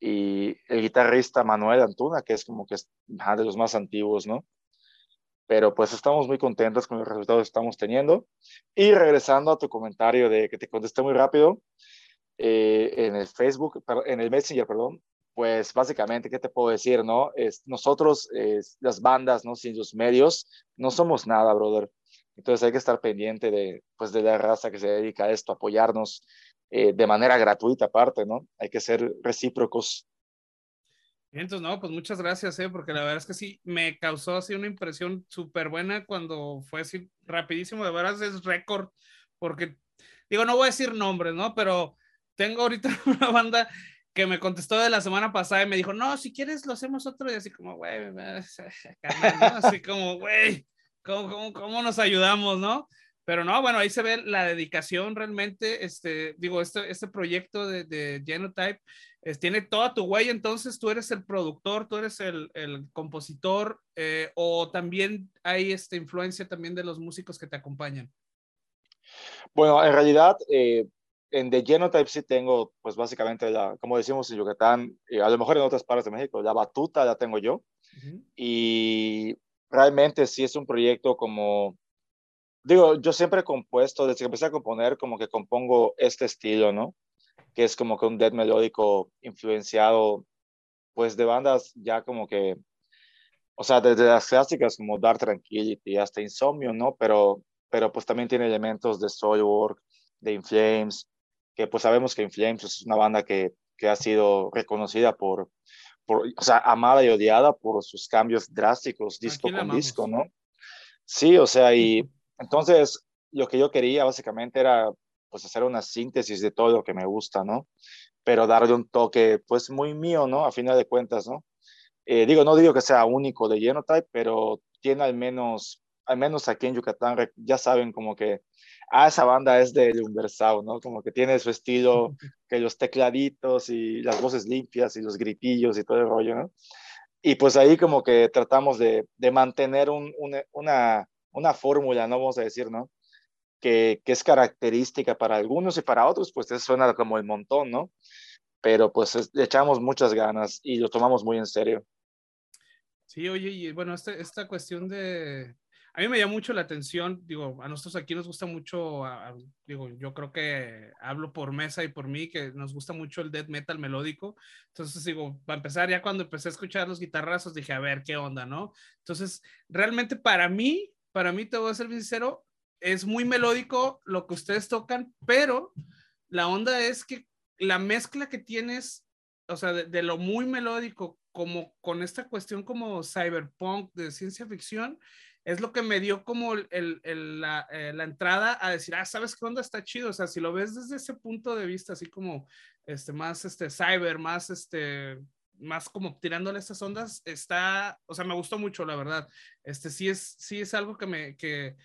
y el guitarrista Manuel Antuna, que es como que es de los más antiguos, ¿no? Pero pues estamos muy contentos con los resultados que estamos teniendo. Y regresando a tu comentario de que te contesté muy rápido, eh, en el Facebook, en el Messenger, perdón, pues básicamente, ¿qué te puedo decir, no? Es, nosotros, las bandas, ¿no? Sin los medios, no somos nada, brother. Entonces hay que estar pendiente de, pues, de la raza que se dedica a esto, apoyarnos eh, de manera gratuita aparte, ¿no? Hay que ser recíprocos. Entonces, no, pues muchas gracias, ¿eh? porque la verdad es que sí, me causó así una impresión súper buena cuando fue así rapidísimo, de verdad es récord, porque, digo, no voy a decir nombres, ¿no? Pero tengo ahorita *laughs* una banda que me contestó de la semana pasada y me dijo, no, si quieres lo hacemos otro y así como, güey, *laughs* así como, güey, ¿cómo, cómo, nos ayudamos, no? Pero no, bueno, ahí se ve la dedicación realmente, este, digo, este, este proyecto de, de Genotype tiene toda tu huella, entonces tú eres el productor, tú eres el, el compositor, eh, o también hay esta influencia también de los músicos que te acompañan. Bueno, en realidad, eh, en The Genotype sí tengo, pues básicamente, la, como decimos en Yucatán, y a lo mejor en otras partes de México, la batuta la tengo yo. Y realmente sí es un proyecto como, digo, yo siempre he compuesto, desde que empecé a componer, como que compongo este estilo, ¿no? Que es como que un death melódico influenciado, pues de bandas ya como que, o sea, desde las clásicas como Dark Tranquility hasta Insomnio, ¿no? Pero, pero pues también tiene elementos de Soilwork, de Inflames, que pues sabemos que In Flames pues, es una banda que, que ha sido reconocida por, por, o sea, amada y odiada por sus cambios drásticos disco con disco, ¿no? Sí, o sea, y entonces lo que yo quería básicamente era pues hacer una síntesis de todo lo que me gusta, ¿no? Pero darle un toque pues muy mío, ¿no? A final de cuentas, ¿no? Eh, digo, no digo que sea único de Genotype, pero tiene al menos, al menos aquí en Yucatán, ya saben como que ah, esa banda es de Lumbersao, ¿no? Como que tiene su estilo, que los tecladitos y las voces limpias y los gritillos y todo el rollo, ¿no? Y pues ahí como que tratamos de, de mantener un, una, una fórmula, ¿no? Vamos a decir, ¿no? Que, que, es característica para algunos y para otros, pues eso suena como el montón, ¿no? Pero pues le echamos muchas ganas y lo tomamos muy en serio. Sí, oye, y bueno, este, esta cuestión de, a mí me llama mucho la atención, digo, a nosotros aquí nos gusta mucho, digo, yo creo que hablo por Mesa y por mí, que nos gusta mucho el death metal melódico. Entonces, digo, para empezar, ya cuando empecé a escuchar los guitarrazos, dije, a ver, ¿qué onda, no? Entonces, realmente para mí, para mí, te voy a ser sincero, es muy melódico lo que ustedes tocan, pero la onda es que la mezcla que tienes, o sea, de, de lo muy melódico como con esta cuestión como cyberpunk de ciencia ficción, es lo que me dio como el, el, la, eh, la, entrada a decir, ah, ¿sabes qué onda? Está chido. O sea, si lo ves desde ese punto de vista, así como este, más este, cyber, más, este, más como tirándole estas ondas, está, o sea, me gustó mucho, la verdad. Este, sí es, sí es algo que me, que,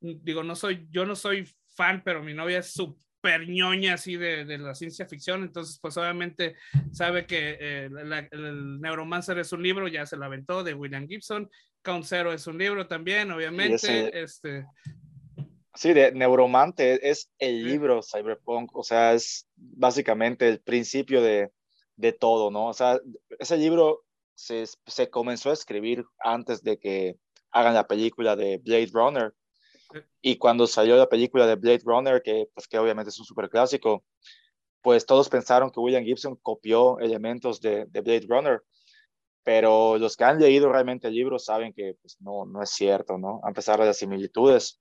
digo, no soy, yo no soy fan, pero mi novia es súper ñoña así de, de, la ciencia ficción, entonces pues obviamente sabe que eh, el Neuromancer es un libro, ya se lo aventó de William Gibson, Count Zero es un libro también, obviamente. este... Sí, de Neuromante es el libro Cyberpunk, o sea, es básicamente el principio de, de todo, ¿no? O sea, ese libro se, se comenzó a escribir antes de que hagan la película de Blade Runner. Y cuando salió la película de Blade Runner, que, pues, que obviamente es un super clásico, pues todos pensaron que William Gibson copió elementos de, de Blade Runner pero los que han leído realmente el libro saben que pues, no, no es cierto, ¿no? A pesar de las similitudes.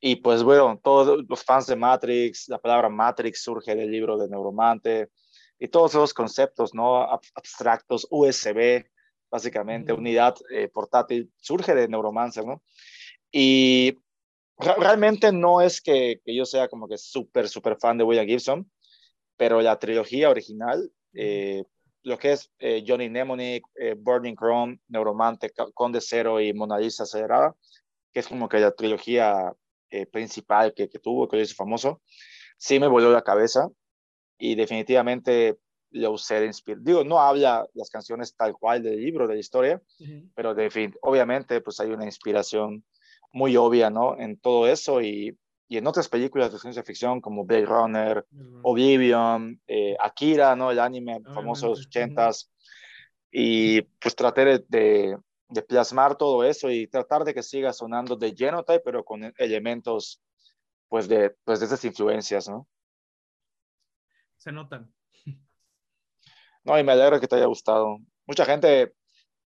Y pues bueno, todos los fans de Matrix, la palabra Matrix surge del libro de Neuromante y todos esos conceptos, ¿no? Abstractos, USB, básicamente, unidad eh, portátil, surge de Neuromancer, ¿no? Y realmente no es que, que, yo sea como que súper, súper fan de William Gibson, pero la trilogía original, eh, lo que es eh, Johnny Mnemonic, eh, Burning Chrome, Neuromante, Conde Cero y Mona Lisa Acelerada, que es como que la trilogía eh, principal que, que, tuvo, que lo hizo famoso, sí me voló la cabeza y definitivamente lo usé de inspiración. Digo, no habla las canciones tal cual del libro, de la historia, pero de fin, obviamente pues hay una inspiración muy obvia, ¿no? En todo eso y, y en otras películas de ciencia ficción como Blade Runner, Oblivion, eh, Akira, ¿no? El anime famoso de los ochentas. Y pues traté de, de, plasmar todo eso y tratar de que siga sonando de Genotype, pero con elementos pues de, pues de esas influencias, ¿no? Se notan. *laughs* No, y me alegra que te haya gustado. Mucha gente,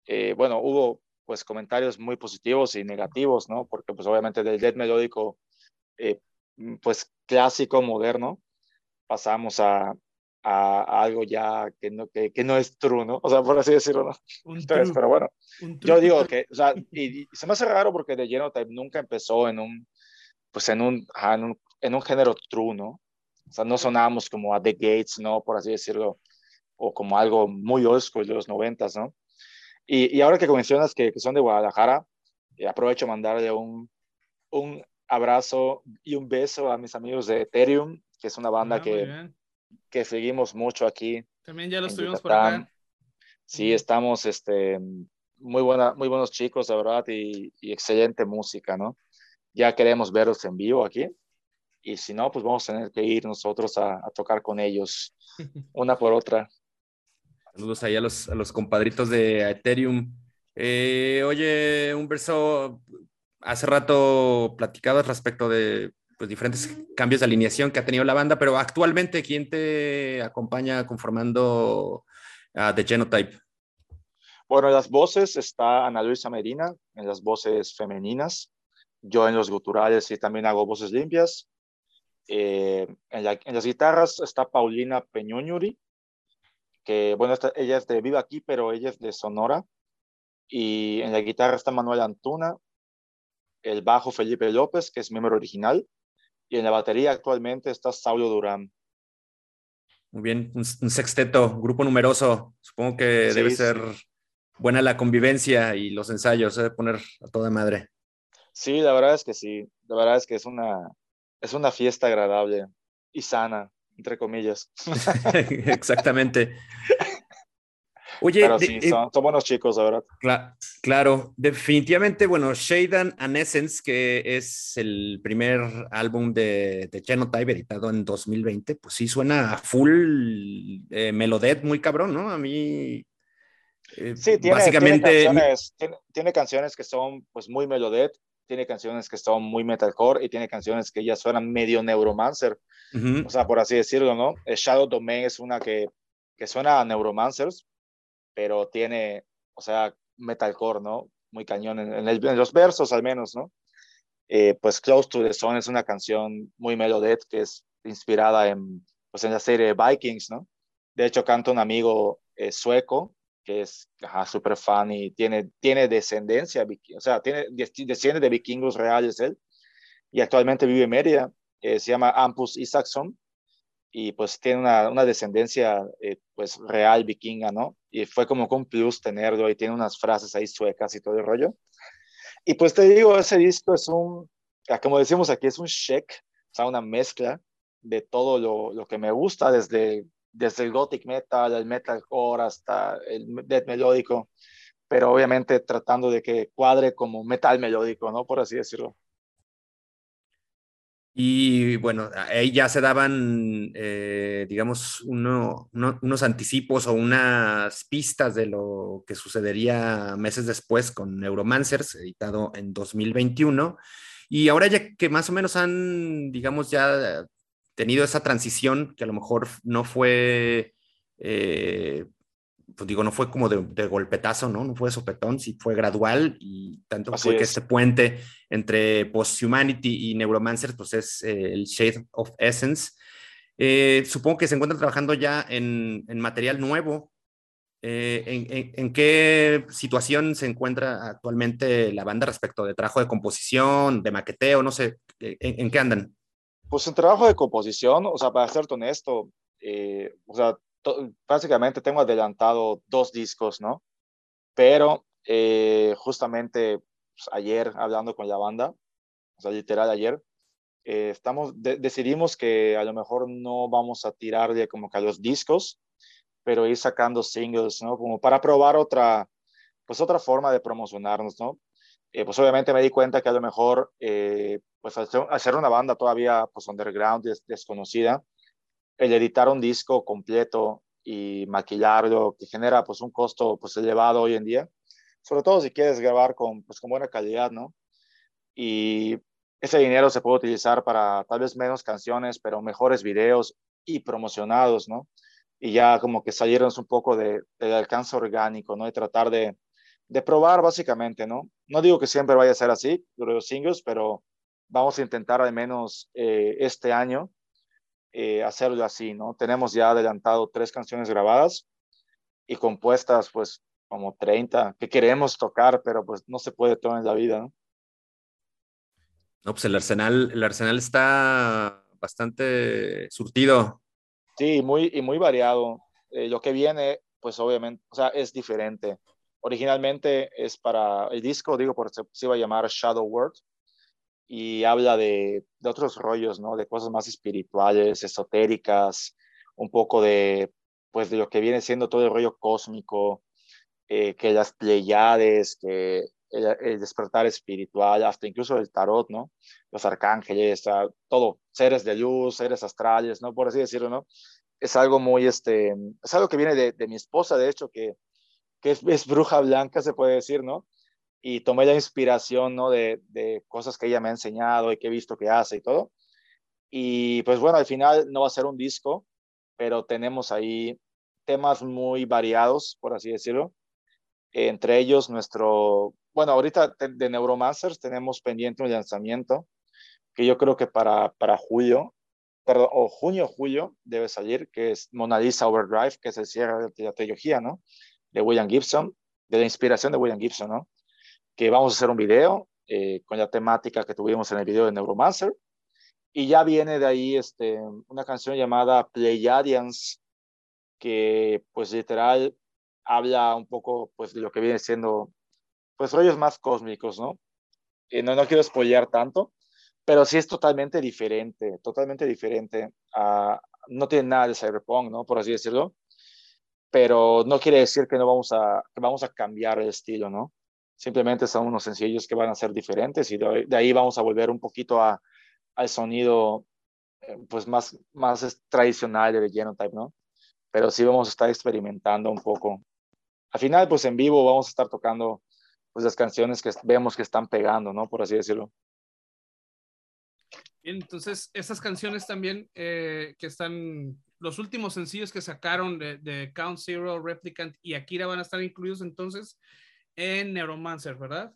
eh, bueno, hubo pues comentarios muy positivos y negativos, ¿no? Porque pues obviamente del death melódico, eh, pues clásico, moderno, pasamos a, a, algo ya que no, que, que, no es true, ¿no? O sea, por así decirlo, ¿no? Entonces, *laughs* pero bueno, yo digo que, o sea, y, se me hace raro porque The Genotype nunca empezó en un, pues en un, en un, en un género true, ¿no? O sea, no sonamos como a The Gates, ¿no? Por así decirlo, o como algo muy old school de los noventas, ¿no? Y, y, ahora que mencionas que, que son de Guadalajara, eh, aprovecho mandarle un, un abrazo y un beso a mis amigos de Ethereum, que es una banda ah, que, que seguimos mucho aquí. También ya los tuvimos por acá. Sí, estamos este, muy, buena, muy buenos chicos, la verdad, y, y excelente música, ¿no? Ya queremos verlos en vivo aquí y si no, pues vamos a tener que ir nosotros a, a tocar con ellos, *laughs* una por otra. Saludos ahí a los, a los compadritos de Ethereum. Eh, oye, un verso, hace rato platicabas respecto de pues, diferentes cambios de alineación que ha tenido la banda, pero actualmente, ¿quién te acompaña conformando a The Genotype? Bueno, en las voces está Ana Luisa Medina, en las voces femeninas, yo en los guturales y también hago voces limpias. Eh, en, las guitarras está Paulina Peñuñuri, que bueno, ella es de Viva aquí, pero ella es de Sonora. Y en la guitarra está Manuel Antuna, el bajo Felipe López, que es miembro original, y en la batería actualmente está Saulo Durán. Muy bien, un, sexteto, grupo numeroso. Supongo que debe ser buena la convivencia y los ensayos, debe poner a toda madre. Sí, la verdad es que sí, la verdad es que es una, es una fiesta agradable y sana, entre comillas. *laughs* Exactamente. Oye, Pero sí, eh, son, buenos chicos, la verdad. claro, definitivamente, bueno, Shaden and Essence, que es el primer álbum de, de Genotype editado en 2020, pues sí suena full eh, melodet, muy cabrón, ¿no? A mí. Eh, sí, tiene, básicamente... tiene canciones, tiene, canciones que son pues muy melodet, tiene canciones que son muy metalcore y tiene canciones que ya suenan medio neuromancer, o sea, por así decirlo, ¿no? Shadow Domain es una que, que suena a neuromancers, pero tiene, o sea, metalcore, ¿no? Muy cañón en, los versos al menos, ¿no? Eh, pues Close to the Sun es una canción muy melodet que es inspirada en, pues en la serie Vikings, ¿no? De hecho, canta un amigo eh, sueco que es súper fan y tiene, tiene descendencia, o sea, tiene, desciende de vikingos reales él, y actualmente vive en Mérida, se llama Ampus Isaacson, y pues tiene una, una descendencia eh, pues real vikinga, ¿no? Y fue como con plus tenerlo y tiene unas frases ahí suecas y todo el rollo. Y pues te digo, ese disco es un, como decimos aquí, es un check, o sea, una mezcla de todo lo, lo que me gusta, desde desde el gothic metal, el metalcore hasta el death melódico, pero obviamente tratando de que cuadre como metal melódico, ¿no? Por así decirlo. Y bueno, ahí ya se daban, eh, digamos, unos anticipos o unas pistas de lo que sucedería meses después con Neuromancers, editado en 2021. Y ahora ya que más o menos han, digamos, ya tenido esa transición que a lo mejor no fue, eh, pues digo, no fue como de, golpetazo, ¿no? No fue de sopetón, sí fue gradual y tanto fue que este puente entre Post-Humanity y Neuromancer, pues es eh, el Shade of Essence. Eh, supongo que se encuentran trabajando ya en, material nuevo. en, qué situación se encuentra actualmente la banda respecto de trabajo de composición, de maqueteo? No sé, ¿en, qué andan? Pues un trabajo de composición, o sea, para ser honesto, eh, o sea, básicamente tengo adelantado dos discos, ¿no? Pero eh, justamente pues, ayer hablando con la banda, o sea, literal ayer, eh, estamos, decidimos que a lo mejor no vamos a tirarle como que a los discos, pero ir sacando singles, ¿no? Como para probar otra, pues otra forma de promocionarnos, ¿no? Eh, pues obviamente me di cuenta que a lo mejor, eh, pues hacer una banda todavía, pues underground, desconocida, el editar un disco completo y maquillarlo, que genera pues un costo pues elevado hoy en día, sobre todo si quieres grabar con, pues, con buena calidad, ¿no? Y ese dinero se puede utilizar para tal vez menos canciones, pero mejores videos y promocionados, ¿no? Y ya como que salirnos un poco de, del alcance orgánico, ¿no? Y tratar de, de probar básicamente, ¿no? No digo que siempre vaya a ser así, los singles, pero vamos a intentar al menos eh, este año eh, hacerlo así, ¿no? Tenemos ya adelantado tres canciones grabadas y compuestas, pues, como 30 que queremos tocar, pero pues no se puede todo en la vida, ¿no? No, pues el arsenal, el arsenal está bastante surtido. Sí, muy, y muy variado. Eh, lo que viene, pues obviamente, o sea, es diferente. Originalmente es para el disco, digo, porque se iba a llamar Shadow World, y habla de, de, otros rollos, ¿no? De cosas más espirituales, esotéricas, un poco de, pues, de lo que viene siendo todo el rollo cósmico, eh, que las pleiades, que el, despertar espiritual, hasta incluso el tarot, ¿no? Los arcángeles, todo, seres de luz, seres astrales, ¿no? Por así decirlo, ¿no? Es algo muy, este, es algo que viene de, de mi esposa, de hecho, que, que es, es, bruja blanca, se puede decir, ¿no? Y tomé la inspiración, ¿no? De, de, cosas que ella me ha enseñado y que he visto que hace y todo. Y pues bueno, al final no va a ser un disco, pero tenemos ahí temas muy variados, por así decirlo. Entre ellos nuestro, bueno, ahorita de Neuromancers tenemos pendiente un lanzamiento que yo creo que para, para julio, perdón, o junio, julio debe salir, que es Mona Lisa Overdrive, que es el cierre de la trilogía, ¿no? De William Gibson, de la inspiración de William Gibson, ¿no? Que vamos a hacer un video eh, con la temática que tuvimos en el video de Neuromancer. Y ya viene de ahí este, una canción llamada Pleiadians, que pues literal habla un poco pues de lo que viene siendo pues rollos más cósmicos, ¿no? Eh, no, no quiero spoilear tanto, pero sí es totalmente diferente, totalmente diferente. A, no tiene nada de cyberpunk, ¿no? Por así decirlo. Pero no quiere decir que no vamos a, que vamos a cambiar el estilo, ¿no? Simplemente son unos sencillos que van a ser diferentes y de, ahí vamos a volver un poquito al sonido eh, pues más, más tradicional de Genotype, ¿no? Pero sí vamos a estar experimentando un poco. Al final, pues en vivo vamos a estar tocando pues las canciones que vemos que están pegando, ¿no? Por así decirlo. Entonces, esas canciones también eh, que están, los últimos sencillos que sacaron de, de, Count Zero, Replicant y Akira van a estar incluidos entonces en Neuromancer, ¿verdad?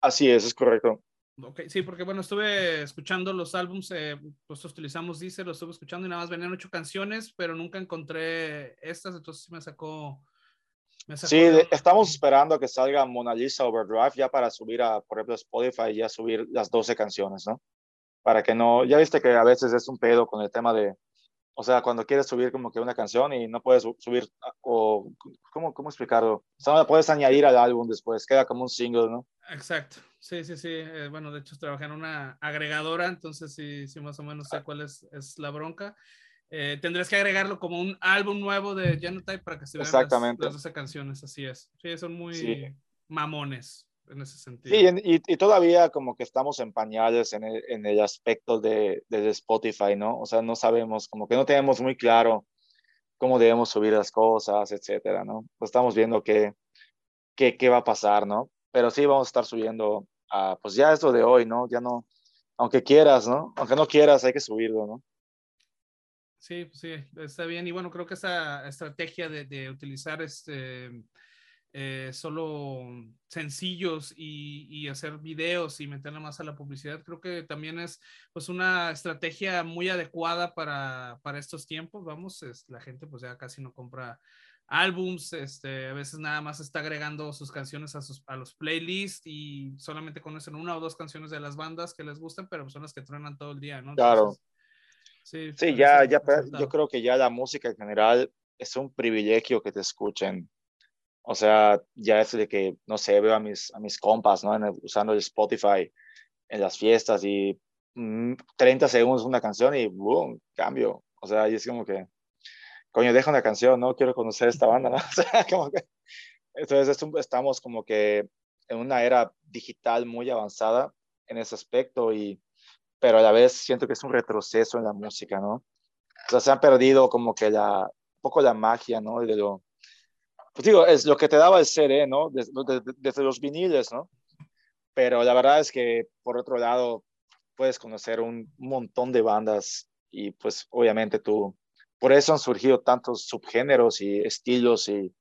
Así es, es correcto. Ok, sí, porque bueno, estuve escuchando los álbums, eh, pues utilizamos Deezer, lo estuve escuchando y nada más venían ocho canciones, pero nunca encontré estas, entonces me sacó... Me sacó sí, estamos esperando a que salga Mona Lisa Overdrive ya para subir a, por ejemplo, Spotify y ya subir las 12 canciones, ¿no? Para que no, ya viste que a veces es un pedo con el tema de, o sea, cuando quieres subir como que una canción y no puedes subir, o ¿cómo, cómo explicarlo? O sea, no la puedes añadir al álbum después, queda como un single, ¿no? Exacto, sí, sí, sí. Eh, bueno, de hecho trabajé en una agregadora, entonces sí, sí más o menos sé cuál es, es la bronca. Eh, tendrás que agregarlo como un álbum nuevo de Genotype para que se vean Exactamente. Las, 12 canciones, así es. Sí, son muy mamones en ese sentido. Sí, y, y, todavía como que estamos en pañales en el, en el aspecto de, de, Spotify, ¿no? O sea, no sabemos, como que no tenemos muy claro cómo debemos subir las cosas, etcétera, ¿no? Pues estamos viendo qué, qué, qué va a pasar, ¿no? Pero sí vamos a estar subiendo, a, pues ya es lo de hoy, ¿no? Ya no, aunque quieras, ¿no? Aunque no quieras, hay que subirlo, ¿no? Sí, sí, está bien. Y bueno, creo que esa estrategia de, de utilizar este eh, solo sencillos y, hacer videos y meterle más a la publicidad, creo que también es pues una estrategia muy adecuada para, para estos tiempos, vamos, es, la gente pues ya casi no compra álbums, este, a veces nada más está agregando sus canciones a, sus, a los playlists y solamente conocen una o dos canciones de las bandas que les gustan, pero son las que truenan todo el día, ¿no? claro. sí, sí ya, ya, yo creo que ya la música en general es un privilegio que te escuchen o sea, ya es de que, no sé, veo a mis, a mis compas, ¿no? usando el Spotify en las fiestas y 30 mm, segundos una canción y boom, cambio. O sea, y es como que, coño, deja una canción, ¿no? Quiero conocer esta banda, ¿no? *laughs* entonces estamos como que en una era digital muy avanzada en ese aspecto, y, pero a la vez siento que es un retroceso en la música, ¿no? O sea, se han perdido como que la, un poco la magia, ¿no? De lo, pues digo, es lo que te daba el CD, ¿no? Desde, los viniles, ¿no? Pero la verdad es que, por otro lado, puedes conocer un montón de bandas y pues obviamente tú, por eso han surgido tantos subgéneros y estilos y,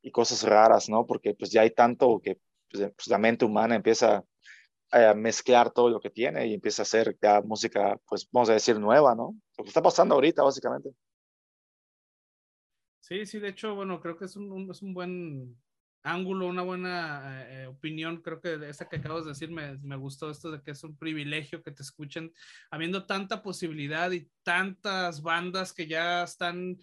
y cosas raras, ¿no? Porque pues ya hay tanto que pues, pues, la mente humana empieza a mezclar todo lo que tiene y empieza a hacer ya música, pues vamos a decir, nueva, ¿no? Lo que está pasando ahorita, básicamente. Sí, sí, de hecho, bueno, creo que es un, es un buen ángulo, una buena eh, opinión. Creo que esta que acabas de decir me, me, gustó esto de que es un privilegio que te escuchen, habiendo tanta posibilidad y tantas bandas que ya están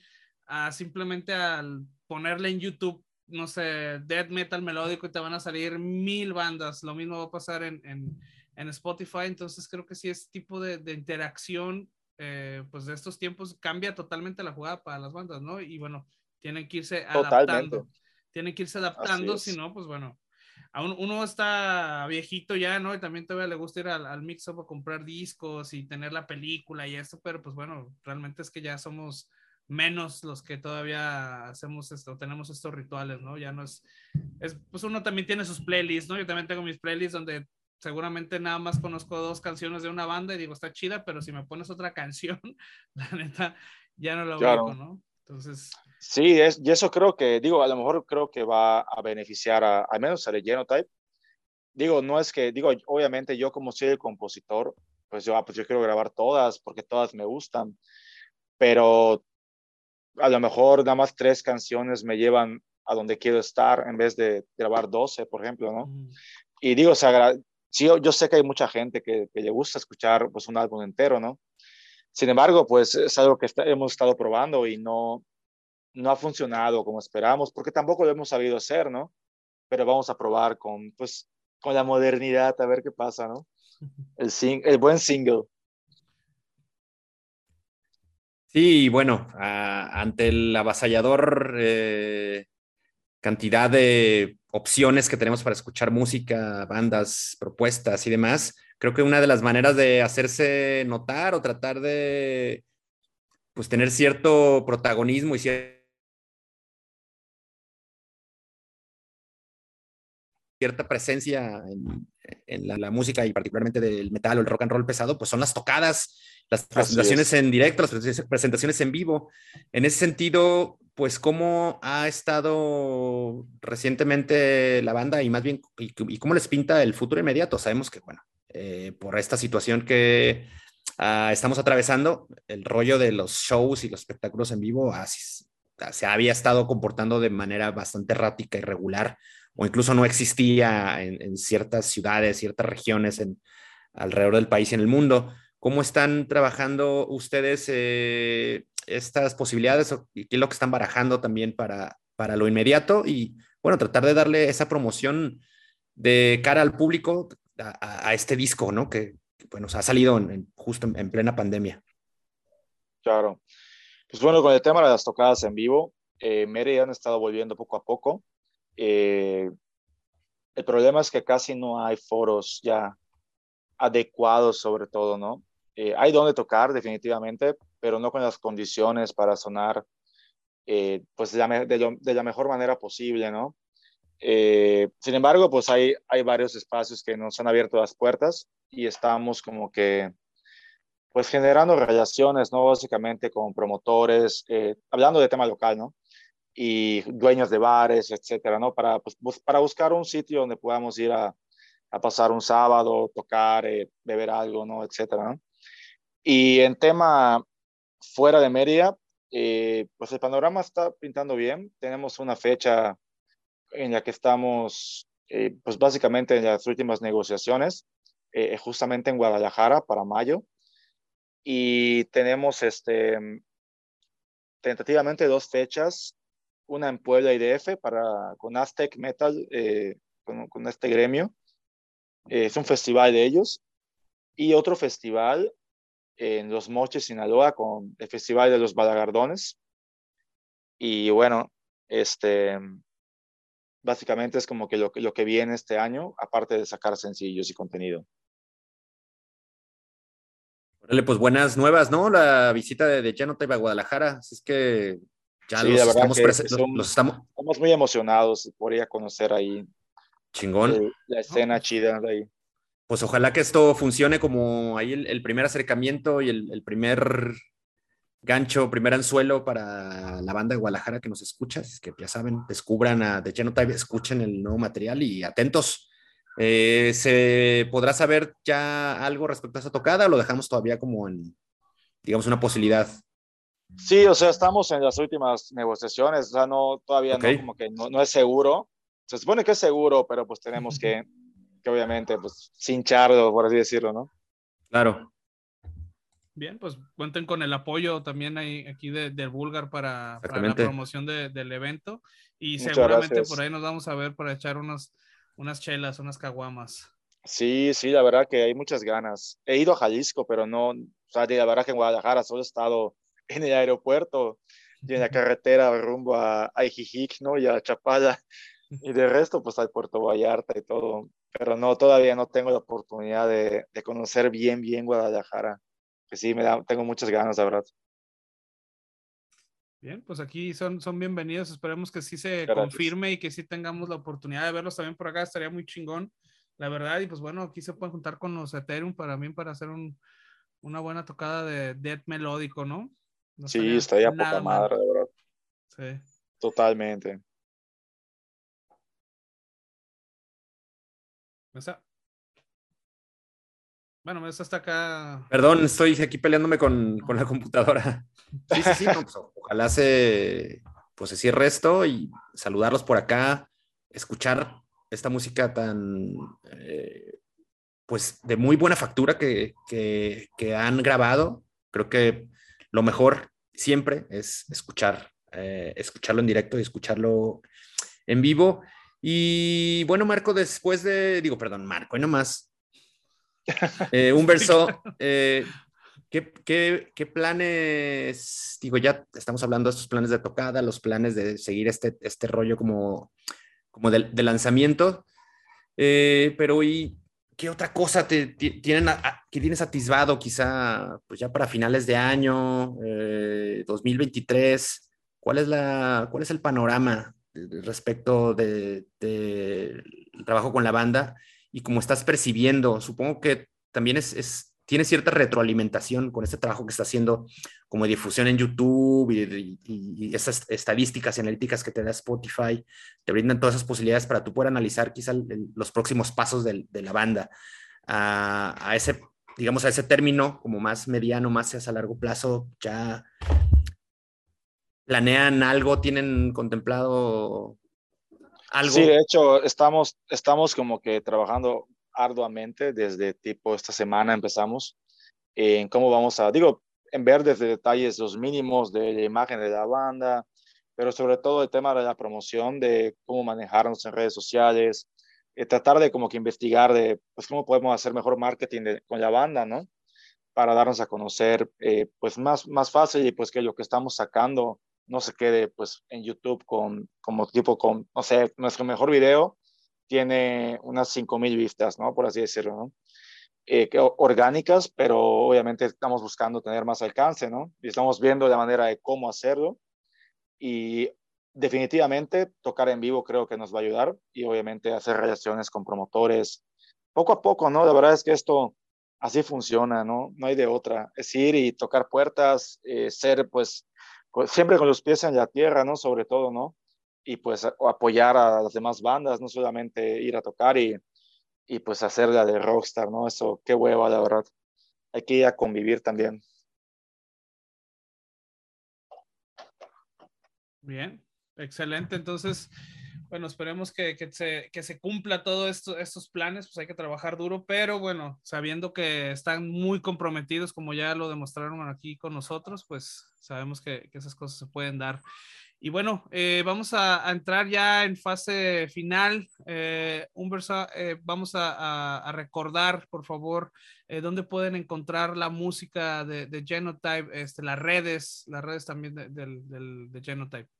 ah, simplemente al ponerle en YouTube, no sé, death metal melódico y te van a salir mil bandas. Lo mismo va a pasar en, en, en Spotify. Entonces creo que sí, es tipo de, de interacción. Eh, pues de estos tiempos cambia totalmente la jugada para las bandas, ¿no? Y bueno, tienen que irse adaptando tienen que irse adaptando, si no, pues bueno, aún uno está viejito ya, ¿no? Y también todavía le gusta ir al, al mix-up a comprar discos y tener la película y eso, pero pues bueno, realmente es que ya somos menos los que todavía hacemos esto, tenemos estos rituales, ¿no? Ya no es, es, pues uno también tiene sus playlists, ¿no? Yo también tengo mis playlists donde seguramente nada más conozco dos canciones de una banda y digo, está chida, pero si me pones otra canción, *laughs* la neta, ya no la claro. ¿no? Entonces... Sí, es, y eso creo que, digo, a lo mejor creo que va a beneficiar a, al menos al Genotype. Digo, no es que, digo, obviamente yo como soy el compositor, pues yo, ah, pues yo quiero grabar todas porque todas me gustan, pero a lo mejor nada más tres canciones me llevan a donde quiero estar en vez de grabar 12, por ejemplo, ¿no? Mm. Y digo, o sea, sí, yo, yo, sé que hay mucha gente que, que, le gusta escuchar pues un álbum entero, ¿no? Sin embargo, pues es algo que está, hemos estado probando y no, no ha funcionado como esperamos, porque tampoco lo hemos sabido hacer, ¿no? Pero vamos a probar con, pues, con la modernidad a ver qué pasa, ¿no? *laughs* El, sing el buen single. Sí, bueno, a, ante el avasallador eh, cantidad de opciones que tenemos para escuchar música, bandas, propuestas y demás, creo que una de las maneras de hacerse notar o tratar de pues tener cierto protagonismo y cierta presencia en, la, música y particularmente del metal o el rock and roll pesado, pues son las tocadas, las presentaciones en directo, las presentaciones en vivo. En ese sentido, pues cómo ha estado recientemente la banda y más bien, y, cómo les pinta el futuro inmediato. Sabemos que, bueno, eh, por esta situación que uh, estamos atravesando, el rollo de los shows y los espectáculos en vivo así, se había estado comportando de manera bastante errática y regular o incluso no existía en, ciertas ciudades, ciertas regiones en, alrededor del país y en el mundo. ¿Cómo están trabajando ustedes eh, estas posibilidades y qué es lo que están barajando también para, para lo inmediato? Y bueno, tratar de darle esa promoción de cara al público a, este disco, ¿no? Que, bueno, ha salido justo en, plena pandemia. Claro. Pues bueno, con el tema de las tocadas en vivo, eh, Mary han estado volviendo poco a poco. Eh, el problema es que casi no hay foros ya adecuados sobre todo, ¿no? Eh, hay donde tocar definitivamente, pero no con las condiciones para sonar eh, pues de la, de, la, mejor manera posible, ¿no? sin embargo, pues hay, hay varios espacios que nos han abierto las puertas y estamos como que pues generando relaciones, ¿no? Básicamente con promotores, hablando de tema local, ¿no? y dueños de bares, etcétera, ¿no? Para, pues, para buscar un sitio donde podamos ir a, a pasar un sábado, tocar, eh, beber algo, ¿no? Etcétera, ¿no? Y en tema fuera de Mérida, eh, pues el panorama está pintando bien. Tenemos una fecha en la que estamos, eh, pues básicamente en las últimas negociaciones, justamente en Guadalajara para mayo. Y tenemos este, tentativamente dos fechas una en Puebla IDF para, con Aztec Metal, eh, con, este gremio. Eh, es un festival de ellos. Y otro festival en Los Moches, Sinaloa, con el Festival de los Balagardones. Y bueno, este, básicamente es como que lo, lo que viene este año, aparte de sacar sencillos y contenido. Órale, pues buenas nuevas, ¿no? La visita de, de Genotype a Guadalajara. Así es que ya sí, los, estamos, los, estamos estamos muy emocionados por ir a conocer ahí. Chingón. El, la escena chida de ahí. Pues ojalá que esto funcione como ahí el, el primer acercamiento y el, el, primer gancho, primer anzuelo para la banda de Guadalajara que nos escucha. Es que ya saben, descubran a The Genotype, escuchen el nuevo material y atentos. Eh, ¿Se podrá saber ya algo respecto a esa tocada o lo dejamos todavía como en, digamos, una posibilidad? Sí, o sea, estamos en las últimas negociaciones, o sea, no, todavía okay. no, como que no, no, es seguro. Se supone que es seguro, pero pues tenemos que, que obviamente, pues, cincharlo, por así decirlo, ¿no? Claro. Bien, pues cuenten con el apoyo también ahí, aquí del de Vulgar para, para, la promoción de, del evento y Muchas seguramente gracias. por ahí nos vamos a ver para echar unos, unas chelas, unas caguamas. Sí, sí, la verdad que hay muchas ganas. He ido a Jalisco, pero no, o sea, la verdad que en Guadalajara solo he estado *laughs* en el aeropuerto y en la carretera rumbo a, a Ijijic, ¿no? Y a Chapala. Y de resto, pues al Puerto Vallarta y todo. Pero no, todavía no tengo la oportunidad de, de conocer bien, bien Guadalajara. Que sí, me da, tengo muchas ganas, la verdad. Bien, pues aquí son, son bienvenidos. Esperemos que sí se Gracias. confirme y que sí tengamos la oportunidad de verlos también por acá. Estaría muy chingón, la verdad. Y pues bueno, aquí se pueden juntar con los Ethereum para mí, para hacer un, una buena tocada de death melódico, ¿no? no sí, estaría poca madre, de verdad. Sí. Totalmente. Esa. Bueno, esa está acá. Perdón, estoy aquí peleándome con, con la computadora. *laughs* Sí, sí, sí, no, pues, ojalá se, pues, se cierre esto y saludarlos por acá, escuchar esta música tan, eh, pues, de muy buena factura que, que, que, han grabado. Creo que lo mejor siempre es escuchar, eh, escucharlo en directo y escucharlo en vivo. Y bueno, Marco, después de, digo, perdón, Marco, y nomás, *laughs* eh, un verso, eh, ¿qué, qué, qué planes, digo, ya estamos hablando de estos planes de tocada, los planes de seguir este, este rollo como, como de, de lanzamiento, eh, pero ¿y qué otra cosa te, te tienen, a, que tienes atisbado quizá, pues ya para finales de año, 2023? ¿Cuál es, la, ¿Cuál es el panorama respecto del de, trabajo con la banda y cómo estás percibiendo. Supongo que también es, es, tiene cierta retroalimentación con este trabajo que está haciendo como difusión en YouTube y, y, esas estadísticas y analíticas que te da Spotify, te brindan todas esas posibilidades para tú poder analizar quizá los próximos pasos de, la banda a, a, ese, digamos, a ese término como más mediano, más a largo plazo, ya planean algo, tienen contemplado algo. Sí, de hecho, estamos, estamos como que trabajando arduamente desde tipo esta semana empezamos en cómo vamos a, digo, en ver desde detalles los mínimos de la imagen de la banda, pero sobre todo el tema de la promoción, de cómo manejarnos en redes sociales, eh, tratar de como que investigar de, pues, cómo podemos hacer mejor marketing de, con la banda, ¿no? Para darnos a conocer, eh, pues, más, más fácil y pues que lo que estamos sacando no se quede pues en YouTube con como tipo con, no sé, nuestro mejor video tiene unas 5000 vistas, ¿no? Por así decirlo, ¿no? Eh, orgánicas, pero obviamente estamos buscando tener más alcance, ¿no? Y estamos viendo la manera de cómo hacerlo y definitivamente tocar en vivo creo que nos va a ayudar y obviamente hacer relaciones con promotores poco a poco, ¿no? La verdad es que esto así funciona, ¿no? No hay de otra. Es ir y tocar puertas, eh, ser pues pues, siempre con los pies en la tierra, ¿no? Sobre todo, ¿no? Y pues apoyar a las demás bandas, no solamente ir a tocar y, y pues hacer la de rockstar, ¿no? Eso, qué hueva, la verdad. Hay que ir a convivir también. Bien, excelente. Entonces, bueno, esperemos que, que, se, que se cumpla todos esto, estos planes, pues hay que trabajar duro, pero bueno, sabiendo que están muy comprometidos, como ya lo demostraron aquí con nosotros, pues sabemos que, que esas cosas se pueden dar. Y bueno, eh, vamos a, a, entrar ya en fase final. Eh, Humbersa, eh, vamos a, a, a, recordar, por favor, eh, dónde pueden encontrar la música de, de Genotype, este, las redes, las redes también de, de, de Genotype.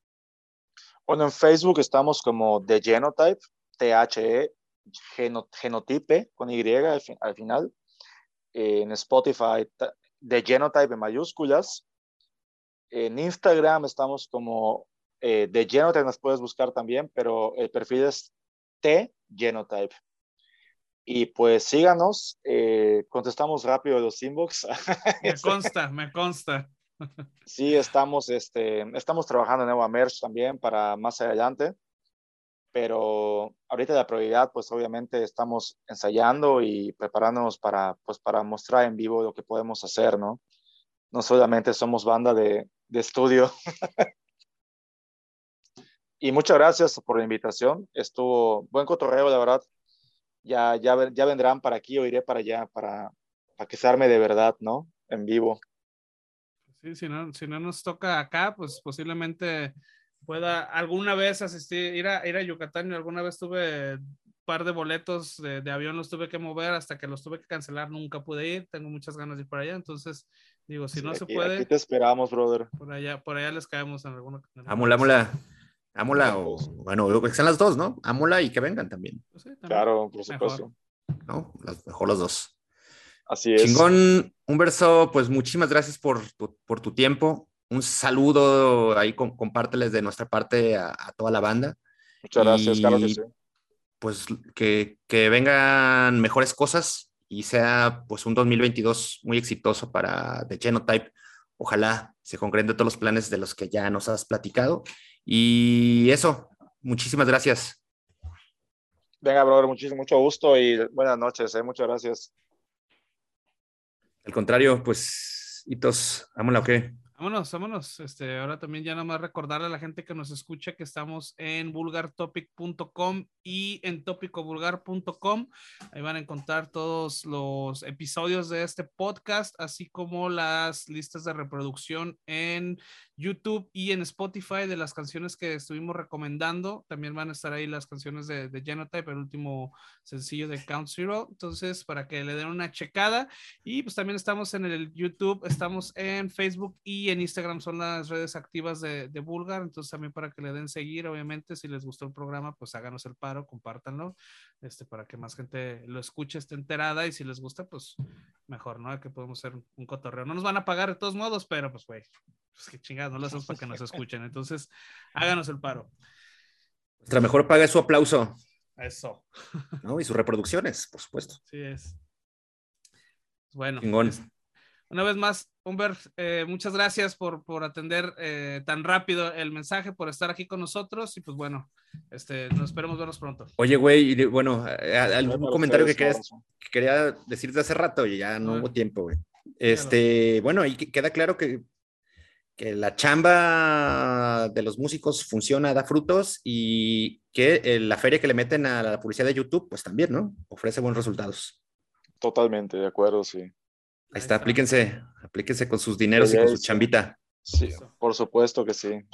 Bueno, en Facebook estamos como The Genotype, T-H-E, genotipe con Y al, final. en Spotify, The Genotype en mayúsculas. En Instagram estamos como eh, The Genotype, nos puedes buscar también, pero el perfil es T Genotype. Y pues síganos, eh, contestamos rápido los inbox. *laughs* Me consta, me consta. *laughs* Sí, estamos, este, estamos trabajando en nueva merch también para más adelante, pero ahorita la prioridad, pues obviamente estamos ensayando y preparándonos para, pues, para mostrar en vivo lo que podemos hacer, ¿no? No solamente somos banda de, de estudio. *laughs* y muchas gracias por la invitación. Estuvo buen cotorreo, la verdad ya, ya, ya vendrán para aquí o iré para allá para, para que se de verdad, ¿no? En vivo. Sí, si no, si no nos toca acá, pues posiblemente pueda alguna vez asistir, ir a, ir a Yucatán. Alguna vez tuve un par de boletos de, de, avión, los tuve que mover hasta que los tuve que cancelar. Nunca pude ir, tengo muchas ganas de ir para allá. Entonces, digo, si no se puede. Aquí te esperamos, brother. Por allá, por allá les caemos en alguna. Ámula, ámula. Ámola o, bueno, que sean las dos, ¿no? Ámola y que vengan también. Pues claro, por supuesto. No, mejor los dos. Así es. Chingón, un verso, pues muchísimas gracias por tu, por tu tiempo. Un saludo ahí, compárteles de nuestra parte a, toda la banda. Muchas gracias, Carlos. Pues que, que vengan mejores cosas y sea pues un 2022 muy exitoso para The Genotype. Ojalá se concreten todos los planes de los que ya nos has platicado y eso, muchísimas gracias. Venga, brother, muchísimo, mucho gusto y buenas noches, ¿eh? muchas gracias. Al contrario, pues, hitos, vámonos, ¿ok? Vámonos, vámonos. Este, ahora también ya nada más recordarle a la gente que nos escucha que estamos en vulgartopic.com y en topicovulgar.com. Ahí van a encontrar todos los episodios de este podcast, así como las listas de reproducción en YouTube y en Spotify de las canciones que estuvimos recomendando. También van a estar ahí las canciones de, de Genotype, el último sencillo de Count Zero. Entonces, para que le den una checada. Y pues también estamos en el YouTube, estamos en Facebook y en Instagram son las redes activas de, de Vulgar. Entonces, también para que le den seguir, obviamente, si les gustó el programa, pues háganos el paro, compártanlo, este, para que más gente lo escuche, esté enterada. Y si les gusta, pues mejor, ¿no? Que podemos hacer un cotorreo. No nos van a pagar de todos modos, pero pues, güey, pues qué chingada, no lo hacemos para que nos *laughs* escuchen. Entonces, háganos el paro. Nuestra mejor paga es su aplauso. Eso. ¿no? Y sus reproducciones, por supuesto. Sí es. Bueno. Chingón. Es, una vez más, Humbert, eh, muchas gracias por, por atender eh, tan rápido el mensaje, por estar aquí con nosotros y pues bueno, este, nos esperemos vernos pronto. Oye, güey, bueno, algún comentario que, querías, que quería decirte hace rato y ya no hubo tiempo, güey. Este, bueno, ahí queda claro que, que la chamba de los músicos funciona, da frutos y que eh, la feria que le meten a la publicidad de YouTube, pues también, ¿no? Ofrece buenos resultados. Totalmente, de acuerdo, sí. Ahí está, aplíquense, aplíquense con sus dineros y con su chambita. Sí, por supuesto que sí.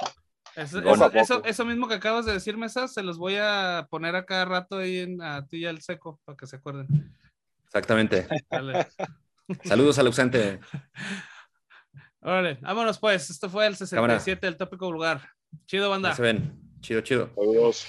Eso, eso, eso, eso, mismo que acabas de decir, Mesa, se los voy a poner a cada rato ahí en, a ti y al seco para que se acuerden. Exactamente. *laughs* Saludos al ausente. *laughs* Órale, vámonos pues. Esto fue el 67 del tópico vulgar. Chido, banda. se ven. Chido, chido. Saludos.